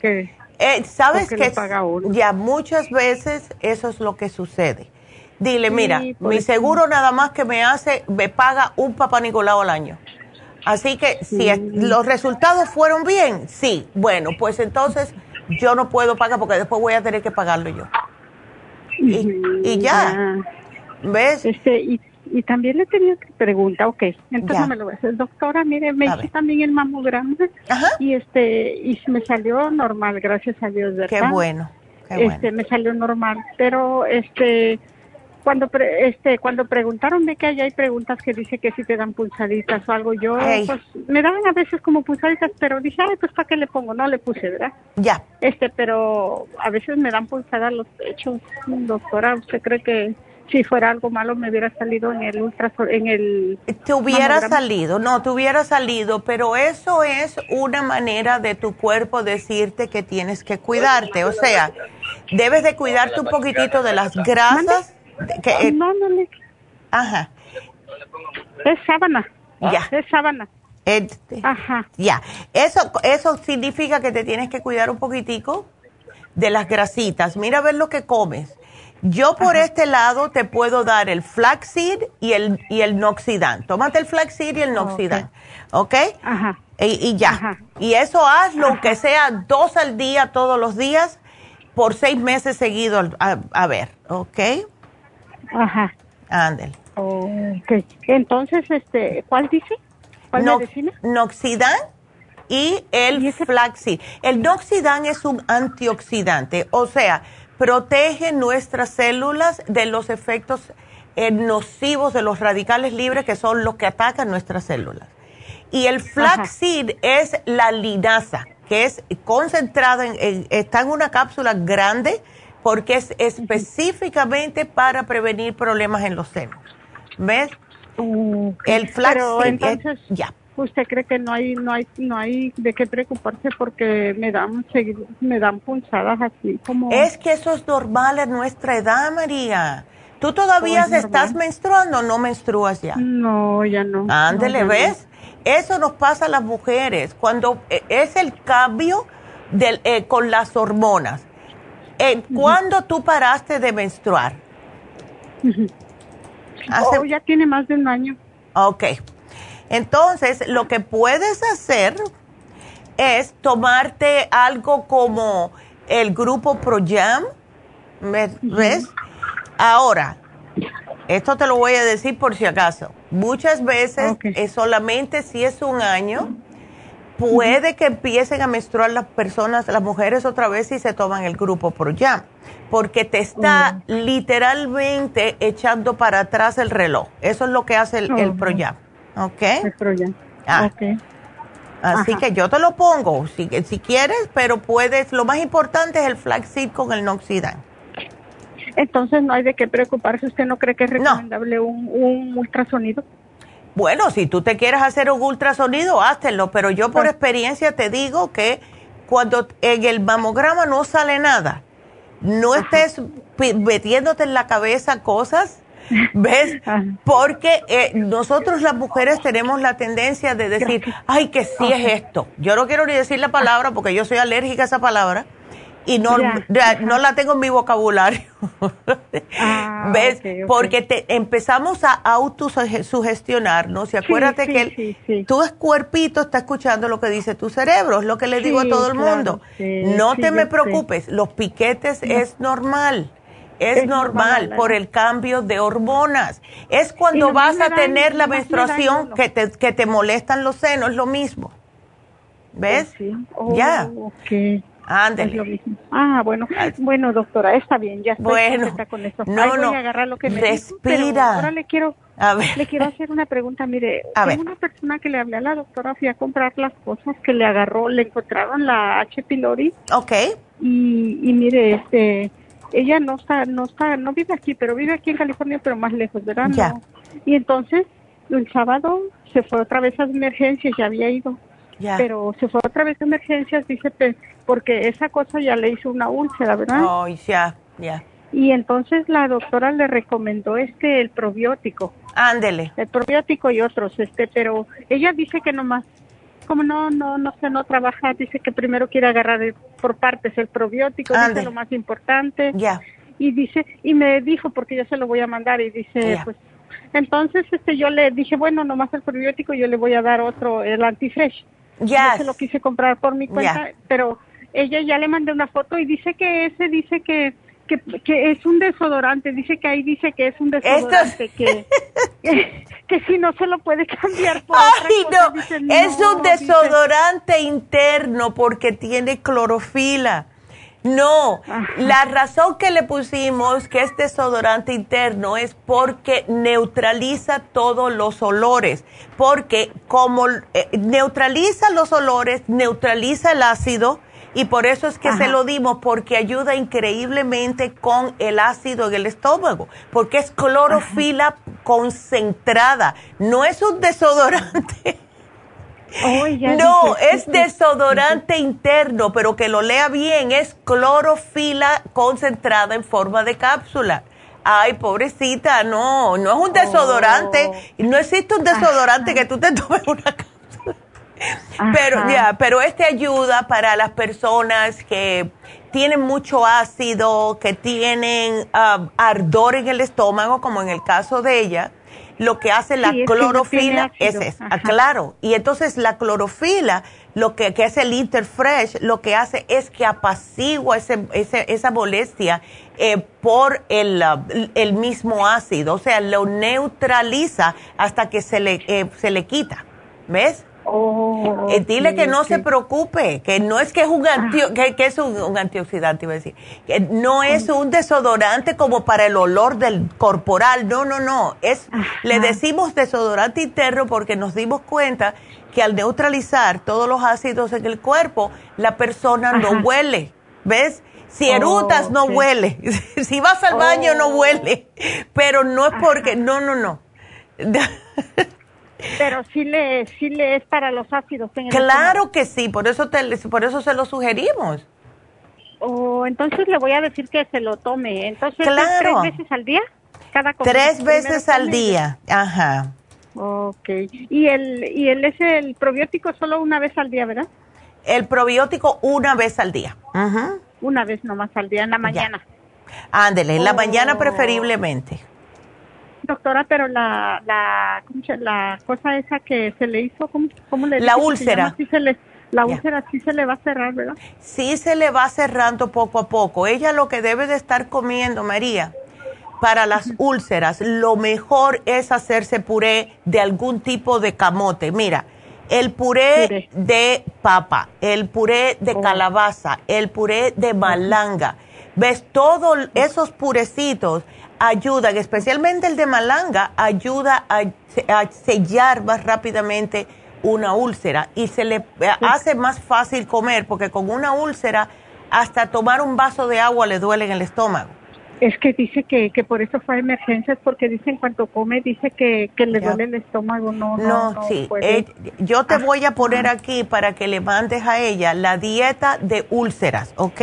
que... Eh, ¿Sabes que Ya muchas veces eso es lo que sucede Dile, mira, mi seguro nada más que me hace, me paga un papá Nicolau al año. Así que si los resultados fueron bien, sí, bueno, pues entonces yo no puedo pagar porque después voy a tener que pagarlo yo. Y, ya. ¿Ves? Este, y, y, también le tenía que preguntar, ok, entonces me lo voy a hacer. Doctora, mire, me hice también el mamograma y este y me salió normal, gracias a Dios, ¿verdad? Qué bueno. Qué este, me salió normal, pero este cuando este cuando preguntaron de que allá hay preguntas que dice que si te dan pulsaditas o algo yo pues me daban a veces como pulsaditas pero dije ay pues para qué le pongo no le puse verdad ya. Este pero a veces me dan pulsadas los pechos. Doctora usted cree que si fuera algo malo me hubiera salido en el ultra en el te hubiera salido no te hubiera salido pero eso es una manera de tu cuerpo decirte que tienes que cuidarte o sea debes de cuidarte un poquitito de las grasas que, no, no le... Ajá. Es sábana. Ya. Es sábana. Este, Ajá. Ya. Eso, eso significa que te tienes que cuidar un poquitico de las grasitas. Mira a ver lo que comes. Yo por este lado te puedo dar el flaxseed y el, y el noxidan. Tómate el flaxseed y el noxidan. ¿Ok? Ajá. Y, ya. Y eso hazlo, que sea dos al día todos los días por seis meses seguidos a, a ver. ¿Ok? Ajá. Ándale. Okay. Entonces, este, ¿cuál dice? ¿Cuál medicina? Noxidan y el flaxseed. El Noxidan es un antioxidante, o sea, protege nuestras células de los efectos eh, nocivos de los radicales libres que son los que atacan nuestras células. Y el flaxseed es la linaza, que es concentrada, en, está en una cápsula grande porque es específicamente para prevenir problemas en los senos. ¿Ves? El flaxseed, entonces, ya. ¿Usted cree que no hay no hay no hay de qué preocuparse porque me dan me dan punzadas así como Es que eso es normal en nuestra edad, María. ¿Tú todavía estás menstruando o no menstruas ya? No, ya no. Ándele, ¿ves? Eso nos pasa a las mujeres cuando eh, es el cambio del, eh, con las hormonas eh, ¿Cuándo tú paraste de menstruar? Oh, ya tiene más de un año. Ok. Entonces, lo que puedes hacer es tomarte algo como el grupo ProYam, ¿ves? Ahora, esto te lo voy a decir por si acaso. Muchas veces es solamente si es un año puede que empiecen a menstruar las personas, las mujeres otra vez si se toman el grupo ProYam, porque te está literalmente echando para atrás el reloj. Eso es lo que hace el, oh. ProYam, ¿ok? El ProYam, ah. Así que yo te lo pongo, si, si quieres, pero puedes, lo más importante es el flaxseed con el noxidan. Entonces no hay de qué preocuparse, ¿usted no cree que es recomendable un, un ultrasonido? Bueno, si tú te quieres hacer un ultrasonido, háztelo, pero yo por experiencia te digo que cuando en el mamograma no sale nada, no estés metiéndote en la cabeza cosas, ¿ves? Porque eh, nosotros las mujeres tenemos la tendencia de decir, ay, que sí es esto. Yo no quiero ni decir la palabra porque yo soy alérgica a esa palabra y no, no la tengo en mi vocabulario. Ah, ¿Ves? Porque te, empezamos a autosugestionarnos y acuérdate que el, tu cuerpito está escuchando lo que dice tu cerebro, es lo que le digo a todo el mundo. no te me preocupes, los piquetes es normal. Es, normal, por el cambio de hormonas. Es cuando vas a tener la menstruación que te, que te molestan los senos, lo mismo. ¿Ves? ya. Oh, Ándale. Ah, bueno, bueno, doctora, está bien, ya estoy bueno, con eso. No, voy no, a agarrar lo que me respira. ahora le quiero, a ver. le quiero hacer una pregunta. Mire, a ver. una persona que le hablé a la doctora, fui a comprar las cosas que le agarró, le encontraron la H. pylori. Ok. Y, y mire, este, ella no está, no está, no vive aquí, pero vive aquí en California, pero más lejos, ¿verdad? Ya. Y entonces, el sábado se fue otra vez a emergencias, ya había ido. Ya. Pero se fue otra vez a emergencias, dice, porque esa cosa ya le hizo una úlcera, ¿verdad? Oh, ya, ya. Y entonces la doctora le recomendó este el probiótico. Ándele. El probiótico y otros, este, pero ella dice que nomás como no no no sé no trabaja, dice que primero quiere agarrar por partes el probiótico, dice lo más importante. Ya. Y dice y me dijo porque yo se lo voy a mandar y dice, pues entonces este yo le dije, bueno, nomás el probiótico yo le voy a dar otro el antifresh. Ya. Yo se lo quise comprar por mi cuenta, pero ella ya le mandé una foto y dice que ese dice que que, que es un desodorante, dice que ahí dice que es un desodorante, que, que, si no se lo puede cambiar por Ay, no. es un desodorante interno porque tiene clorofila. No, la razón que le pusimos que es desodorante interno es porque neutraliza todos los olores, porque como eh, neutraliza los olores, neutraliza el ácido, y por eso es que se lo dimos, porque ayuda increíblemente con el ácido en el estómago, porque es clorofila concentrada, no es un desodorante. No, es desodorante interno, pero que lo lea bien, es clorofila concentrada en forma de cápsula. Ay, pobrecita, no, no es un desodorante, oh. no existe un desodorante que tú te tomes una cápsula pero ya, pero este ayuda para las personas que tienen mucho ácido, que tienen um, ardor en el estómago, como en el caso de ella. Lo que hace la clorofila es, es claro. Y entonces la clorofila, lo que, que es el Interfresh, lo que hace es que apacigua ese, esa molestia eh, por el, uh, el, mismo ácido. O sea, lo neutraliza hasta que se le, eh, se le quita. ¿Ves? Oh, eh, dile que no se preocupe, que no es que es un, ah. que, es un, antioxidante, iba a decir, que no es un desodorante como para el olor del corporal, no, no, no, es, le decimos desodorante interno porque nos dimos cuenta que al neutralizar todos los ácidos en el cuerpo, la persona no huele, ¿ves? Si erutas, no huele. si vas al baño, no oh. huele. Pero no es porque, no, no, no. Pero sí le, sí le es para los ácidos. claro que sí, por eso, te, por eso se lo sugerimos. Oh, entonces le voy a decir que se lo tome. Entonces, ¿tres veces al día? Cada tres veces al día, ajá. Ok. ¿Y el, y el, es el probiótico solo una vez al día, verdad? El probiótico una vez al día. Ajá. Una vez nomás al día, en la mañana. Ándele, en la mañana oh. preferiblemente. Doctora, pero la, la, la cosa esa que se le hizo, ¿cómo, cómo le La úlcera. se le, la úlcera sí se le va a cerrar, ¿verdad? Sí se le va cerrando poco a poco. Ella lo que debe de estar comiendo, María, para las úlceras, lo mejor es hacerse puré de algún tipo de camote. Mira, el puré, de papa, el puré de oh. calabaza, el puré de malanga. ¿Ves? Todos esos purecitos ayudan, especialmente el de malanga, ayuda a, sellar más rápidamente una úlcera y se le hace más fácil comer porque con una úlcera hasta tomar un vaso de agua le duele en el estómago. Es que dice que, que por eso fue a emergencias, porque dice en cuanto come, dice que, que le duele el estómago. No, no, no, sí. Eh, yo te voy a poner aquí para que le mandes a ella la dieta de úlceras, ¿ok?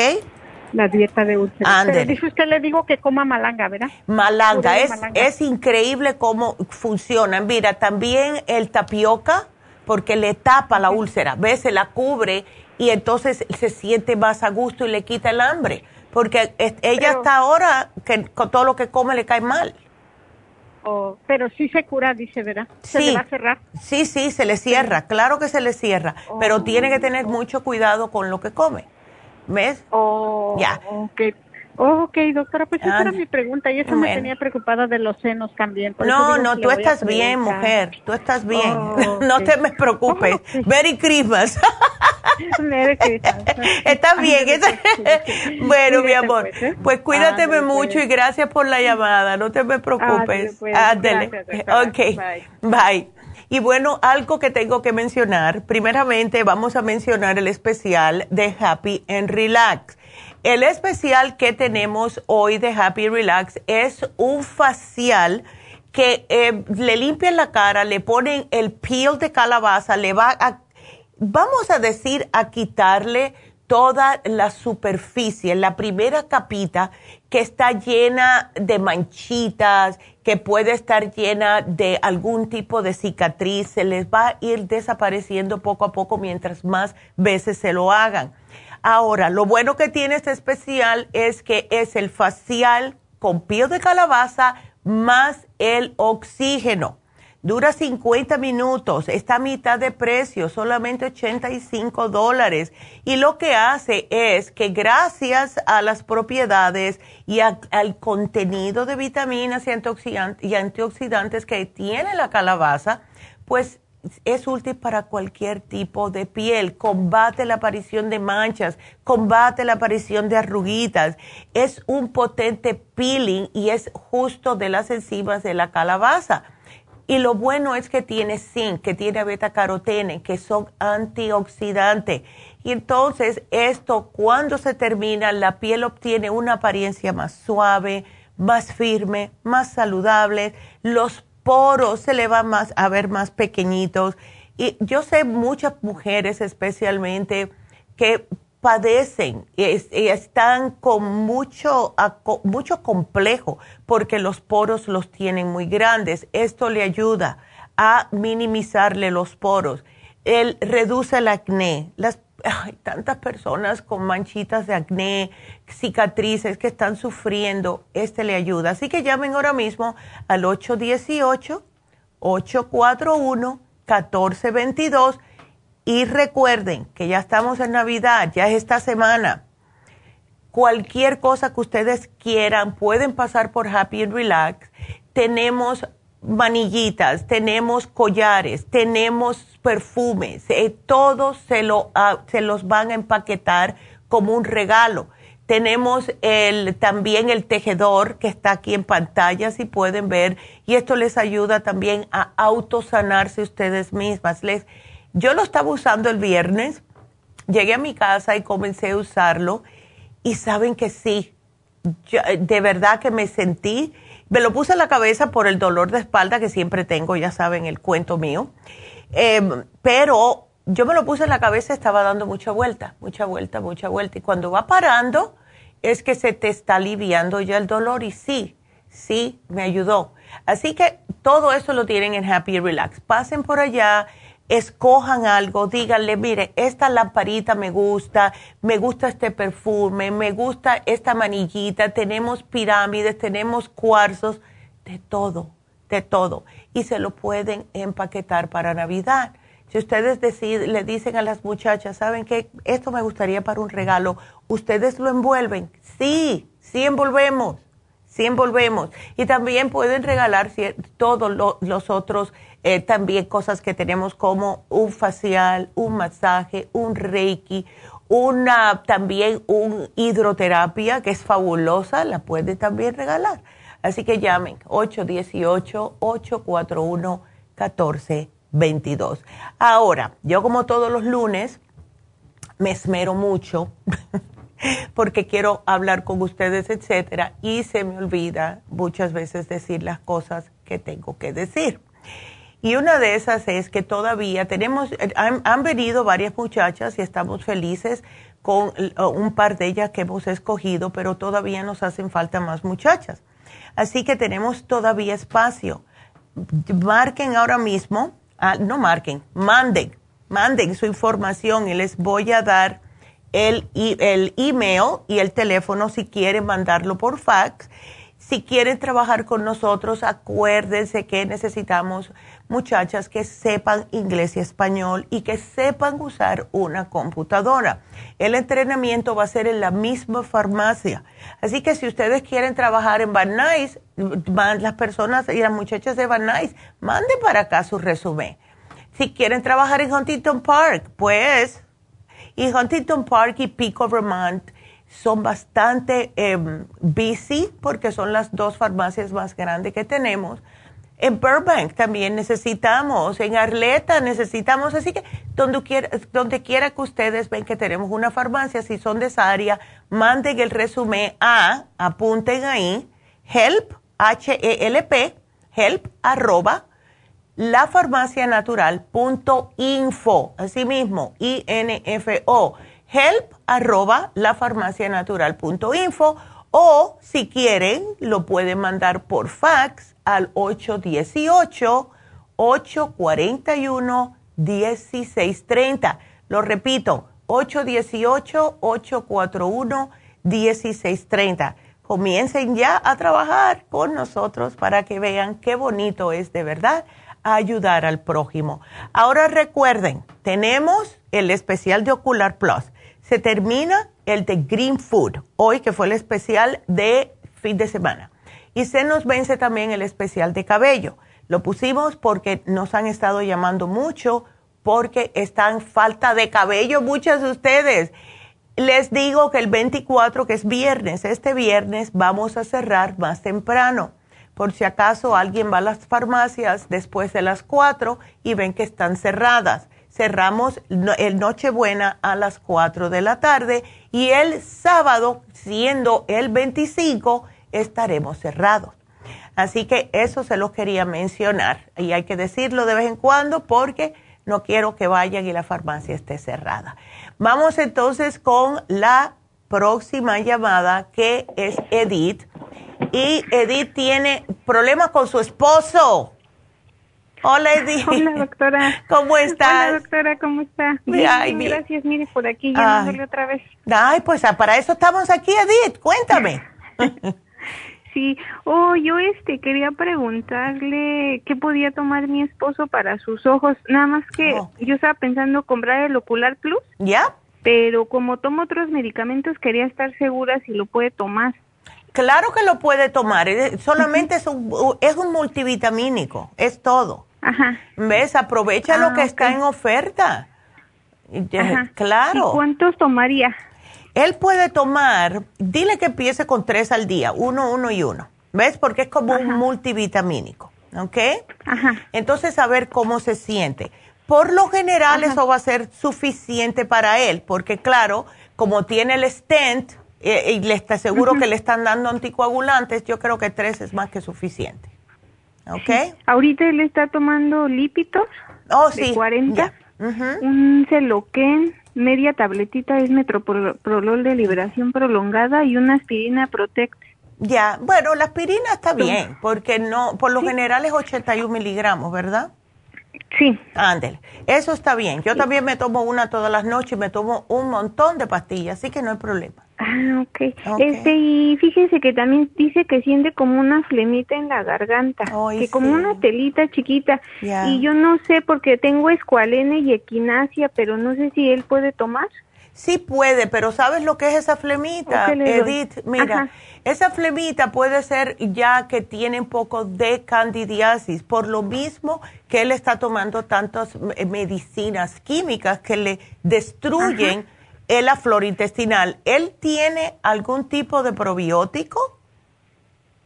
La dieta de úlceras. Pero dice usted, le digo que coma malanga, ¿verdad? Malanga, es, es increíble cómo funciona. Mira, también el tapioca, porque le tapa la úlcera, ¿ves? Se la cubre y entonces se siente más a gusto y le quita el hambre porque ella está ahora que con todo lo que come le cae mal. Oh, pero sí se cura, dice, ¿verdad? ¿Se le va a cerrar? Sí, sí, se le cierra, claro que se le cierra, pero tiene que tener mucho cuidado con lo que come. ¿Ves? Oh, ya. Okay. ok, doctora, pues esa era mi pregunta y eso me tenía preocupada de los senos también. no, no, tú estás bien, mujer, tú estás bien. no te me preocupes. Merry Christmas. Merry Christmas. estás bien. bueno, mi amor, pues, ¿eh? pues cuídateme pues. mucho y gracias por la llamada. No te me preocupes. Pues. ok, bye. Y bueno, algo que tengo que mencionar, primeramente vamos a mencionar el especial de Happy and Relax. El especial que tenemos hoy de Happy Relax es un facial que eh, le limpian la cara, le ponen el peel de calabaza, le va a, vamos a decir, a quitarle toda la superficie, la primera capita que está llena de manchitas, que puede estar llena de algún tipo de cicatriz, se les va a ir desapareciendo poco a poco mientras más veces se lo hagan. Ahora, lo bueno que tiene este especial es que es el facial con piel de calabaza más el oxígeno. Dura 50 minutos, está a mitad de precio, solamente 85 dólares. Y lo que hace es que gracias a las propiedades y al contenido de vitaminas y antioxidantes que tiene la calabaza, pues es útil para cualquier tipo de piel, combate la aparición de manchas, combate la aparición de arruguitas, es un potente peeling y es justo de las enzimas de la calabaza. Y lo bueno es que tiene zinc, que tiene beta carotene, que son antioxidantes. Y entonces esto cuando se termina, la piel obtiene una apariencia más suave, más firme, más saludable. Los poros se le van más, a ver más pequeñitos. Y yo sé muchas mujeres especialmente que padecen y, están con mucho, mucho complejo porque los poros los tienen muy grandes. Esto le ayuda a minimizarle los poros. Él reduce el acné. Las, hay tantas personas con manchitas de acné, cicatrices que están sufriendo. Este le ayuda. Así que llamen ahora mismo al 818-841-1422 y recuerden que ya estamos en Navidad, ya es esta semana. Cualquier cosa que ustedes quieran, pueden pasar por Happy and Relax. Tenemos manillitas, tenemos collares, tenemos perfumes, eh, todos se, lo, ah, se los van a empaquetar como un regalo. Tenemos el, también el tejedor que está aquí en pantalla, si pueden ver, y esto les ayuda también a autosanarse ustedes mismas. Les, yo lo estaba usando el viernes, llegué a mi casa y comencé a usarlo, y saben que sí, de verdad que me sentí me lo puse en la cabeza por el dolor de espalda que siempre tengo, ya saben, el cuento mío. Em, pero yo me lo puse en la cabeza, estaba dando mucha vuelta, mucha vuelta, mucha vuelta. Y cuando va parando, es que se te está aliviando ya el dolor. Y sí, sí, me ayudó. Así que todo eso lo tienen en Happy Relax. Pasen por allá escojan algo, díganle, mire, esta lamparita me gusta, me gusta este perfume, me gusta esta manillita, tenemos pirámides, tenemos cuarzos, de todo, de todo. Y se lo pueden empaquetar para Navidad. Si ustedes deciden, le dicen a las muchachas, ¿saben qué? Esto me gustaría para un regalo, ¿ustedes lo envuelven? Sí, sí envolvemos, sí envolvemos. Y también pueden regalar todos los otros eh, también cosas que tenemos como un facial, un masaje, un reiki, una también un hidroterapia que es fabulosa, la puede también regalar. Así que llamen 818-841-1422. Ahora, yo como todos los lunes me esmero mucho porque quiero hablar con ustedes, etcétera, y se me olvida muchas veces decir las cosas que tengo que decir. Y una de esas es que todavía tenemos, han, han venido varias muchachas y estamos felices con un par de ellas que hemos escogido, pero todavía nos hacen falta más muchachas. Así que tenemos todavía espacio. Marquen ahora mismo, ah, no marquen, manden, manden su información y les voy a dar el, el email y el teléfono si quieren mandarlo por fax. Si quieren trabajar con nosotros, acuérdense que necesitamos muchachas que sepan inglés y español y que sepan usar una computadora. El entrenamiento va a ser en la misma farmacia. Así que si ustedes quieren trabajar en Van Nuys, las personas y las muchachas de Van Nuys, manden para acá su resumen. Si quieren trabajar en Huntington Park, pues, y Huntington Park y Pico Vermont son bastante em, busy porque son las dos farmacias más grandes que tenemos. En Burbank también necesitamos, en Arleta necesitamos, así que donde quiera, donde quiera que ustedes ven que tenemos una farmacia, si son de esa área, manden el resumen a, apunten ahí, help, H-E-L-P, help, arroba, lafarmacianatural.info, así mismo, I-N-F-O, help arroba lafarmacianatural.info o si quieren lo pueden mandar por fax al 818-841-1630. Lo repito, 818-841-1630. Comiencen ya a trabajar con nosotros para que vean qué bonito es de verdad ayudar al prójimo. Ahora recuerden, tenemos el especial de Ocular Plus. Se termina el de Green Food, hoy que fue el especial de fin de semana. Y se nos vence también el especial de cabello. Lo pusimos porque nos han estado llamando mucho porque están falta de cabello muchas de ustedes. Les digo que el 24, que es viernes, este viernes vamos a cerrar más temprano por si acaso alguien va a las farmacias después de las 4 y ven que están cerradas. Cerramos el Nochebuena a las 4 de la tarde y el sábado, siendo el 25, estaremos cerrados. Así que eso se lo quería mencionar y hay que decirlo de vez en cuando porque no quiero que vayan y la farmacia esté cerrada. Vamos entonces con la próxima llamada que es Edith y Edith tiene problemas con su esposo. Hola Edith. Hola doctora. ¿Cómo estás? Hola doctora, ¿cómo está? Bien, gracias, mire por aquí llamándole otra vez. Ay, pues ah, para eso estamos aquí Edith, cuéntame. sí, oh, yo este quería preguntarle qué podía tomar mi esposo para sus ojos, nada más que oh. yo estaba pensando comprar el Ocular Plus. ¿Ya? Pero como tomo otros medicamentos quería estar segura si lo puede tomar. Claro que lo puede tomar, solamente es un, es un multivitamínico, es todo. Ajá. ¿Ves? Aprovecha lo ah, que está en oferta. Claro. ¿Y cuántos tomaría? Él puede tomar, dile que empiece con tres al día, uno, uno y uno. ¿Ves? Porque es como un multivitamínico. ¿Ok? Ajá. Entonces, a ver cómo se siente. Por lo general, eso va a ser suficiente para él, porque claro, como tiene el stent, eh, y le está seguro que le están dando anticoagulantes, yo creo que tres es más que suficiente. ¿Ok? Ahorita él está tomando lípidos oh, de sí. 40, un celoquén, media tabletita es metroprolol de liberación prolongada y una aspirina Protect. Ya, bueno, la aspirina está bien, porque no, por lo general es 81 miligramos, ¿verdad? Sí. Ándele. Eso está bien. Yo también me tomo una todas las noches y me tomo un montón de pastillas, así que no hay problema. Ah, ok. Este, y fíjense que también dice que siente como una flemita en la garganta, que como una telita chiquita. Y yo no sé porque tengo escualene y equinacia, pero no sé si él puede tomar. Sí puede, pero ¿sabes lo que es esa flemita, Edith? Mira, esa flemita puede ser ya que tiene un poco de candidiasis, por lo mismo que él está tomando tantas medicinas químicas que le destruyen la flora intestinal. ¿Él tiene algún tipo de probiótico?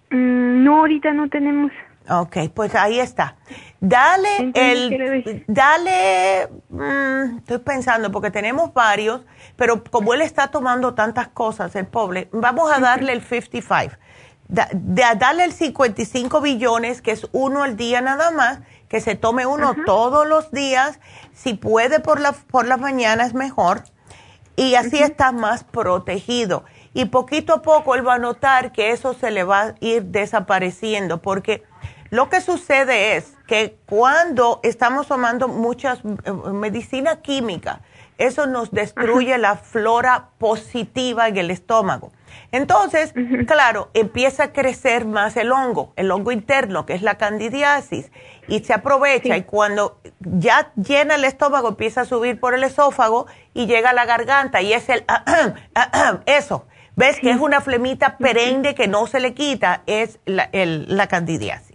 Mm, no, ahorita no tenemos. Ok, pues ahí está. Dale el, dale, mm, estoy pensando porque tenemos varios, pero como él está tomando tantas cosas, el pobre, vamos a darle el 55. dale el 55 billones, que es uno al día nada más, que se tome uno todos los días, si puede por la, por las mañanas mejor, y así está más protegido. Y poquito a poco él va a notar que eso se le va a ir desapareciendo, porque lo que sucede es que cuando estamos tomando muchas eh, medicina química, eso nos destruye la flora positiva en el estómago. Entonces, claro, empieza a crecer más el hongo, el hongo interno, que es la candidiasis, y se aprovecha y cuando ya llena el estómago empieza a subir por el esófago y llega a la garganta y es el eso. ¿Ves que es una flemita perenne que no se le quita? Es la, la candidiasis.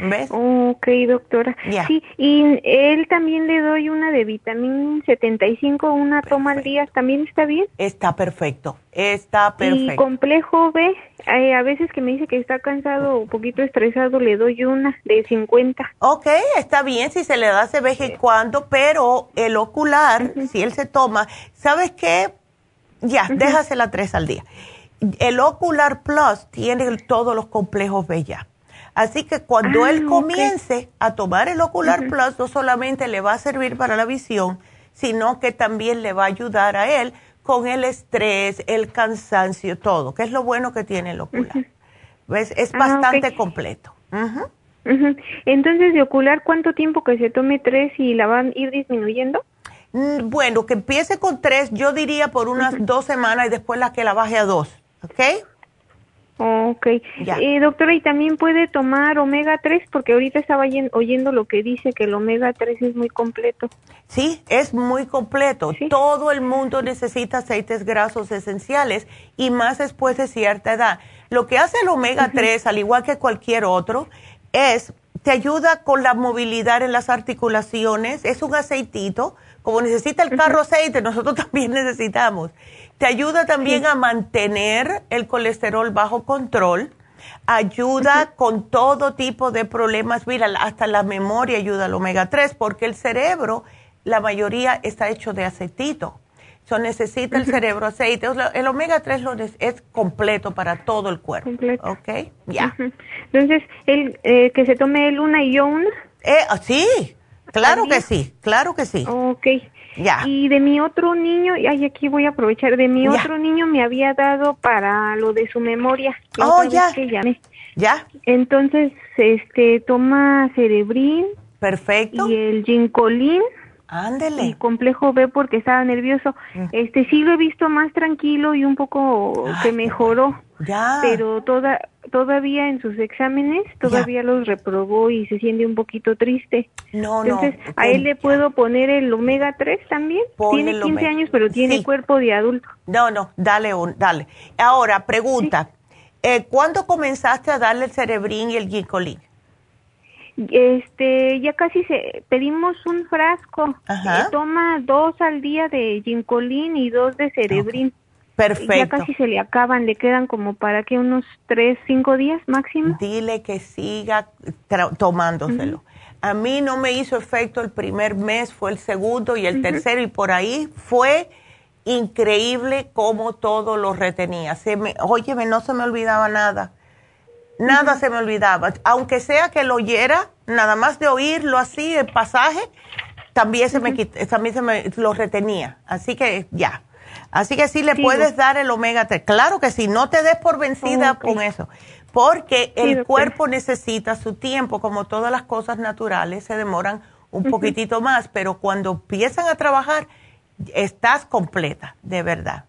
¿Ves? Ok, doctora. Sí, y él también le doy una de vitamina 75, una toma al día, ¿también está bien? Está perfecto, está perfecto. Y complejo B, eh, a veces que me dice que está cansado o un poquito estresado, le doy una de 50. Ok, está bien si se le da ese vez cuando, pero el ocular, si él se toma, ¿sabes qué? Ya, déjasela tres al día. El ocular plus tiene todos los complejos B ya. Así que cuando él ah, comience a tomar el Ocular Plus, no solamente le va a servir para la visión, sino que también le va a ayudar a él con el estrés, el cansancio, todo, que es lo bueno que tiene el ocular. ¿Ves? Es ah, bastante completo. Entonces, de ocular, ¿cuánto tiempo que se tome tres y la van a ir disminuyendo? Mm, bueno, que empiece con tres, yo diría por unas dos semanas y después la que la baje a dos, ¿ok? Ok. Eh, doctora, ¿y también puede tomar omega 3? Porque ahorita estaba oyendo lo que dice que el omega 3 es muy completo. Sí, es muy completo. Todo el mundo necesita aceites grasos esenciales y más después de cierta edad. Lo que hace el omega 3, al igual que cualquier otro, es te ayuda con la movilidad en las articulaciones. Es un aceitito. Como necesita el carro aceite, nosotros también necesitamos. Te ayuda también a mantener el colesterol bajo control. Ayuda con todo tipo de problemas. Mira, hasta la memoria ayuda al omega 3 porque el cerebro, la mayoría está hecho de aceitito. So, necesita el cerebro aceite. El omega 3 es completo para todo el cuerpo. Completo. ¿Ok? Ya. Entonces, el, eh, que se tome el una y yo una. Eh, ah, sí, claro que sí, claro que sí. Ok. Y de mi otro niño, ay, aquí voy a aprovechar, de mi otro niño me había dado para lo de su memoria. Oh, ya. Ya. Entonces, este, toma cerebrín. Perfecto. Y el ginkolín. Ándele. Y complejo B porque estaba nervioso. Mm. Este, sí lo he visto más tranquilo y un poco que mejoró. Ya. Pero toda, todavía en sus exámenes, todavía los reprobó y se siente un poquito triste. No, Entonces, ¿a él le puedo poner el omega 3 también? tiene 15 años, pero tiene cuerpo de adulto. No, no, dale, un, dale. Ahora, pregunta. Eh, ¿Cuándo comenzaste a darle el cerebrín y el ginkgolín? Este, ya casi se, pedimos un frasco. Ajá. Eh, toma dos al día de ginkolín y dos de cerebrín. Perfecto. Ya casi se le acaban, le quedan como para que unos tres, cinco días máximo. Dile que siga tomándoselo. A mí no me hizo efecto el primer mes, fue el segundo y el tercero y por ahí fue increíble cómo todo lo retenía. Se me, óyeme, no se me olvidaba nada. Nada se me olvidaba. Aunque sea que lo oyera, nada más de oírlo así, el pasaje, también se me también se me lo retenía. Así que ya, Así que sí le puedes dar el omega 3. Claro que sí, no te des por vencida con eso. Porque el cuerpo necesita su tiempo, como todas las cosas naturales se demoran un poquitito más, pero cuando empiezan a trabajar, estás completa, de verdad.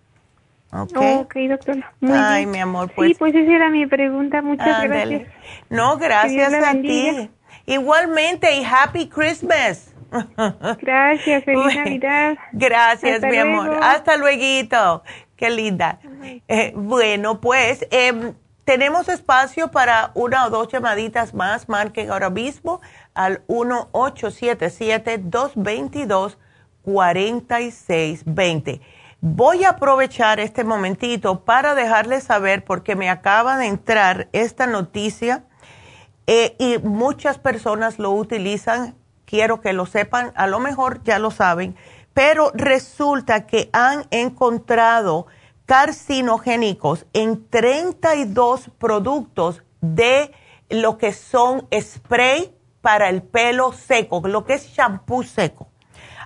Ok, okay doctora. Ay, mi amor, pues. Sí, pues esa era mi pregunta. Muchas gracias. No, gracias a ti. Igualmente, y Happy Christmas. Gracias, feliz Navidad. Gracias, mi amor. Hasta luego. Qué linda. Eh, bueno, pues em, tenemos espacio para una o dos llamaditas más. Marquen ahora mismo al 1877-222-4620. Voy a aprovechar este momentito para dejarles saber, porque me acaba de entrar esta noticia eh, y muchas personas lo utilizan, quiero que lo sepan, a lo mejor ya lo saben, pero resulta que han encontrado carcinogénicos en 32 productos de lo que son spray para el pelo seco, lo que es shampoo seco.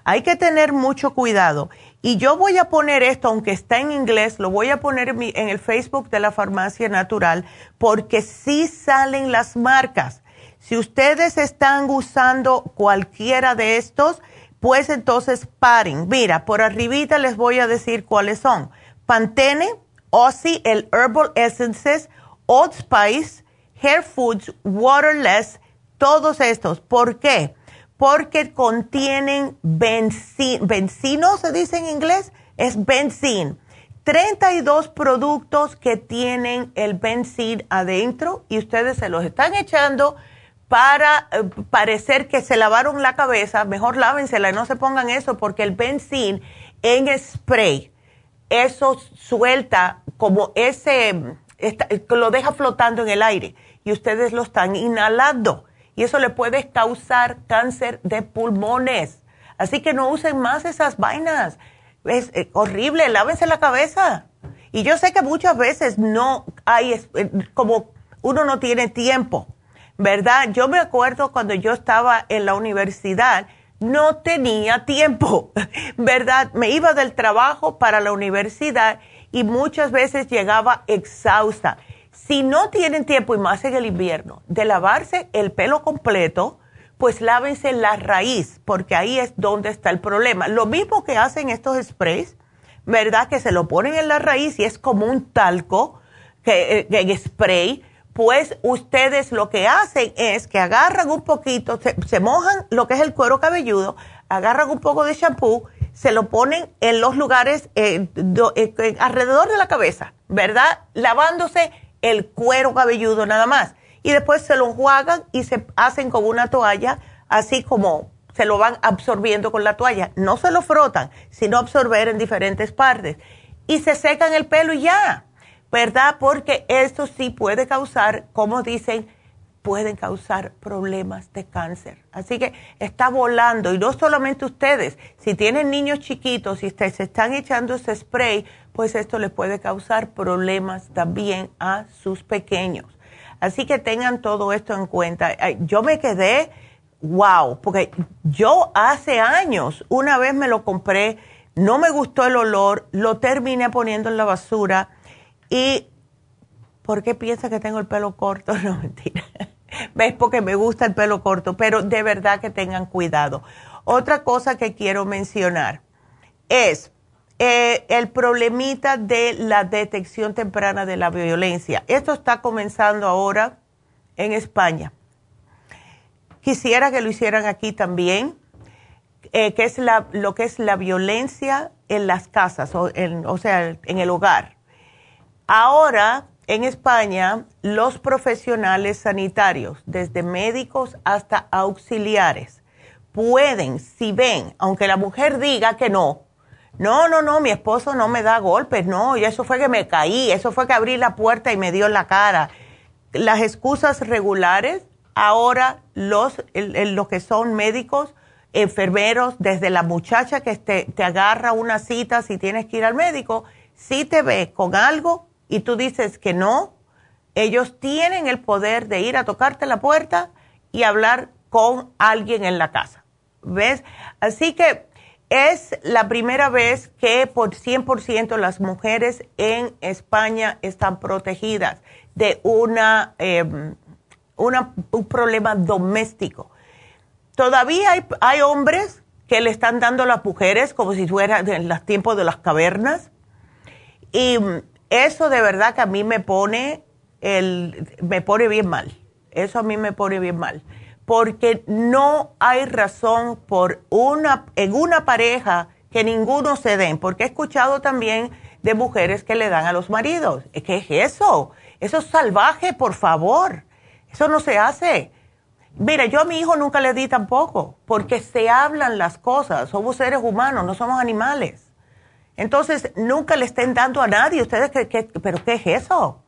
Hay que tener mucho cuidado. Y yo voy a poner esto, aunque está en inglés, lo voy a poner en, el Facebook de la Farmacia Natural, porque sí salen las marcas. Si ustedes están usando cualquiera de estos, pues entonces paren. Mira, por arribita les voy a decir cuáles son. Pantene, Aussie, el Herbal Essences, Old Spice, Hair Foods, Waterless, todos estos. ¿Por qué? Porque contienen benzino, benzino se dice en inglés, es benzín. 32 productos que tienen el benzín adentro y ustedes se los están echando para eh, parecer que se lavaron la cabeza. Mejor lávensela y no se pongan eso porque el benzín en spray, eso suelta como ese, lo deja flotando en el aire y ustedes lo están inhalando y eso le puede causar cáncer de pulmones. Así que no usen más esas vainas. Es eh, horrible, lávense la cabeza. Y yo sé que muchas veces no hay, eh, como uno no tiene tiempo, ¿verdad? Yo me acuerdo cuando yo estaba en la universidad, no tenía tiempo, ¿verdad? Me iba del trabajo para la universidad y muchas veces llegaba exhausta. Si no tienen tiempo, y más en el invierno, de lavarse el pelo completo, pues lávense la raíz, porque ahí es donde está el problema. Lo mismo que hacen estos sprays, ¿verdad? Que se lo ponen en la raíz y es como un talco que, eh, en spray, pues ustedes lo que hacen es que agarran un poquito, se, mojan lo que es el cuero cabelludo, agarran un poco de shampoo, se lo ponen en los lugares eh, eh, alrededor de la cabeza, ¿verdad? Lavándose el cuero cabelludo nada más. Y después se lo enjuagan y se hacen con una toalla, así como se lo van absorbiendo con la toalla. No se lo frotan, sino absorber en diferentes partes. Y se secan el pelo y ya, ¿verdad? Porque esto sí puede causar, como dicen, pueden causar problemas de cáncer. Así que está volando y no solamente ustedes, si tienen niños chiquitos y se están echando ese spray, pues esto les puede causar problemas también a sus pequeños. Así que tengan todo esto en cuenta. Yo me quedé, wow, porque yo hace años, una vez me lo compré, no me gustó el olor, lo terminé poniendo en la basura y ¿por qué piensa que tengo el pelo corto? No, mentira. ¿Ves? Porque me gusta el pelo corto, pero de verdad que tengan cuidado. Otra cosa que quiero mencionar es eh, el problemita de la detección temprana de la violencia. Esto está comenzando ahora en España. Quisiera que lo hicieran aquí también, eh, que es lo que es la violencia en las casas, o sea, en el hogar. Ahora, en España, los profesionales sanitarios, desde médicos hasta auxiliares, pueden, si ven, aunque la mujer diga que no, no, no, no, mi esposo no me da golpes, no, y eso fue que me caí, eso fue que abrí la puerta y me dio la cara. Las excusas regulares, ahora los, los que son médicos, enfermeros, desde la muchacha que te, te agarra una cita si tienes que ir al médico, si te ve con algo y tú dices que no, ellos tienen el poder de ir a tocarte la puerta y hablar con alguien en la casa. ¿Ves? Así que es la primera vez que por 100% las mujeres en España están protegidas de una, em, un problema doméstico. Todavía hay, hay, hombres que le están dando a las mujeres como si fuera en los tiempos de las cavernas. Y eso de verdad que a mí me pone, el, me pone bien mal. Eso a mí me pone bien mal porque no hay razón por una, en una pareja que ninguno se den, porque he escuchado también de mujeres que le dan a los maridos. ¿Qué es eso? Eso es salvaje, por favor. Eso no se hace. Mira, yo a mi hijo nunca le di tampoco, porque se hablan las cosas. Somos seres humanos, no somos animales. Entonces, nunca le estén dando a nadie. ¿Ustedes qué pero qué es eso?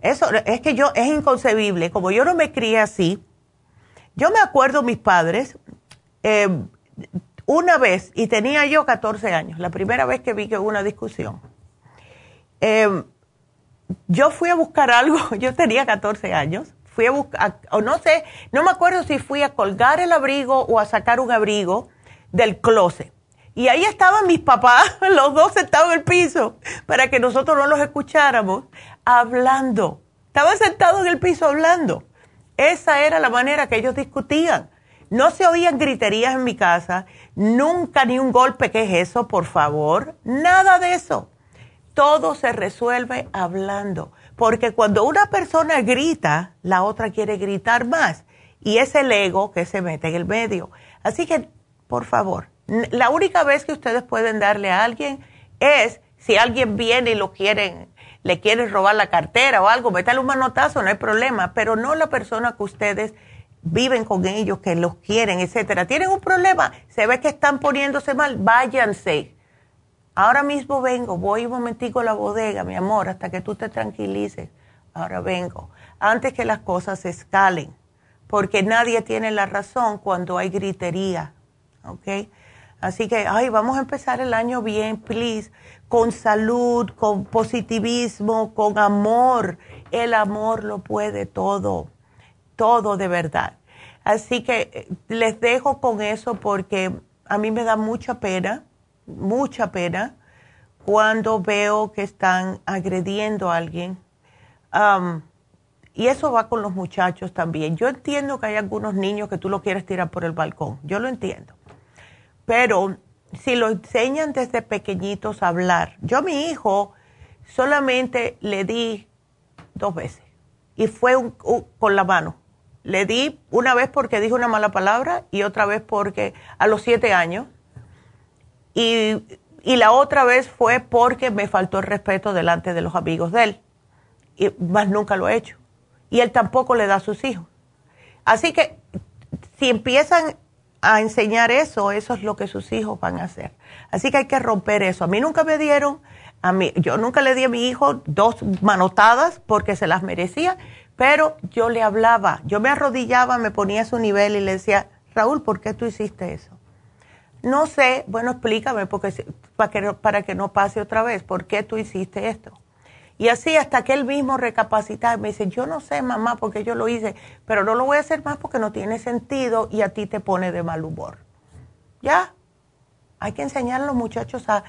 Eso es que yo, es inconcebible. Como yo no me crié así, yo me acuerdo mis padres, eh, una vez, y tenía yo 14 años, la primera vez que vi que hubo una discusión. Eh, yo fui a buscar algo, yo tenía 14 años, fui a buscar, o no sé, no me acuerdo si fui a colgar el abrigo o a sacar un abrigo del closet. Y ahí estaban mis papás, los dos sentados en el piso, para que nosotros no los escucháramos, hablando. Estaban sentados en el piso hablando. Esa era la manera que ellos discutían. No se oían griterías en mi casa, nunca ni un golpe, ¿qué es eso? Por favor, nada de eso. Todo se resuelve hablando, porque cuando una persona grita, la otra quiere gritar más, y es el ego que se mete en el medio. Así que, por favor, la única vez que ustedes pueden darle a alguien es si alguien viene y lo quieren, le quieren robar la cartera o algo, métale un manotazo, no hay problema, pero no la persona que ustedes viven con ellos, que los quieren, etcétera. Tienen un problema, se ve que están poniéndose mal, váyanse. Ahora mismo vengo, voy un momentico a la bodega, mi amor, hasta que tú te tranquilices. Ahora vengo, antes que las cosas escalen, porque nadie tiene la razón cuando hay gritería, ¿ok? Así que, ay, vamos a empezar el año bien, please, con salud, con positivismo, con amor. El amor lo puede todo todo de verdad. Así que eh, les dejo con eso porque a mí me da mucha pena, mucha pena cuando veo que están agrediendo a alguien. y eso va con los muchachos también. Yo entiendo que hay algunos niños que tú lo quieres tirar por el balcón, yo lo entiendo. Pero si lo enseñan desde pequeñitos a hablar, yo a mi hijo solamente le di dos veces y fue con la mano le di una vez porque dijo una mala palabra y otra vez porque a los siete años. Y, la otra vez fue porque me faltó el respeto delante de los amigos de él. Y más nunca lo he hecho. Y él tampoco le da a sus hijos. Así que si empiezan a enseñar eso, eso es lo que sus hijos van a hacer. Así que hay que romper eso. A mí nunca me dieron, a mí, yo nunca le di a mi hijo dos manotadas porque se las merecía, pero yo le hablaba, yo me arrodillaba, me ponía a su nivel y le decía, Raúl, ¿por qué tú hiciste eso? No sé, bueno, explícame porque, para, que, para que no pase otra vez, ¿por qué tú hiciste esto? Y así hasta que él mismo recapacitaba, me dice, yo no sé, mamá, por qué yo lo hice, pero no lo voy a hacer más porque no tiene sentido y a ti te pone de mal humor. ¿Ya? Hay que enseñar a los muchachos a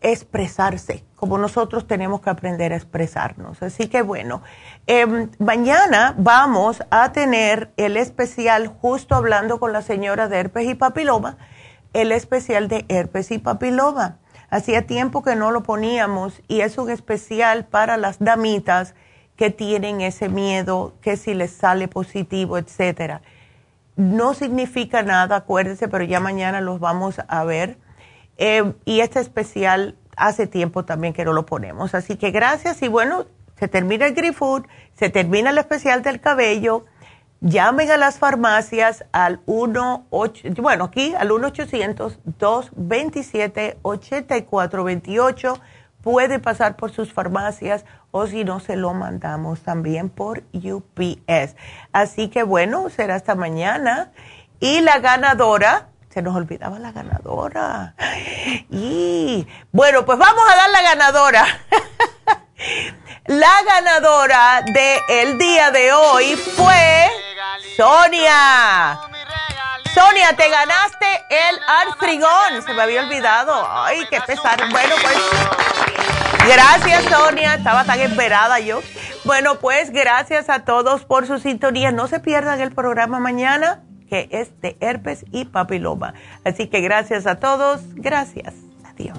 expresarse, como nosotros tenemos que aprender a expresarnos. Así que bueno, em, mañana vamos a tener el especial, justo hablando con la señora de herpes y papiloma, el especial de herpes y papiloma. Hacía tiempo que no lo poníamos y es un especial para las damitas que tienen ese miedo, que si les sale positivo, etcétera. No significa nada, acuérdense, pero ya mañana los vamos a ver eh, y este especial hace tiempo también que no lo ponemos. Así que gracias y bueno, se termina el Grifood, se termina el especial del cabello. Llamen a las farmacias al 1, bueno, aquí al 1-800-227-8428. Puede pasar por sus farmacias o si no, se lo mandamos también por UPS. Así que bueno, será hasta mañana. Y la ganadora se nos olvidaba la ganadora. Y bueno, pues vamos a dar la ganadora. la ganadora del el día de hoy fue Sonia. Sonia, te ganaste el artrigón. Se me había olvidado. Ay, qué pesar. Bueno, pues. Gracias, Sonia. Estaba tan esperada yo. Bueno, pues gracias a todos por su sintonía. No se pierdan el programa mañana que es de herpes y papiloma. Así que gracias a todos, gracias, adiós.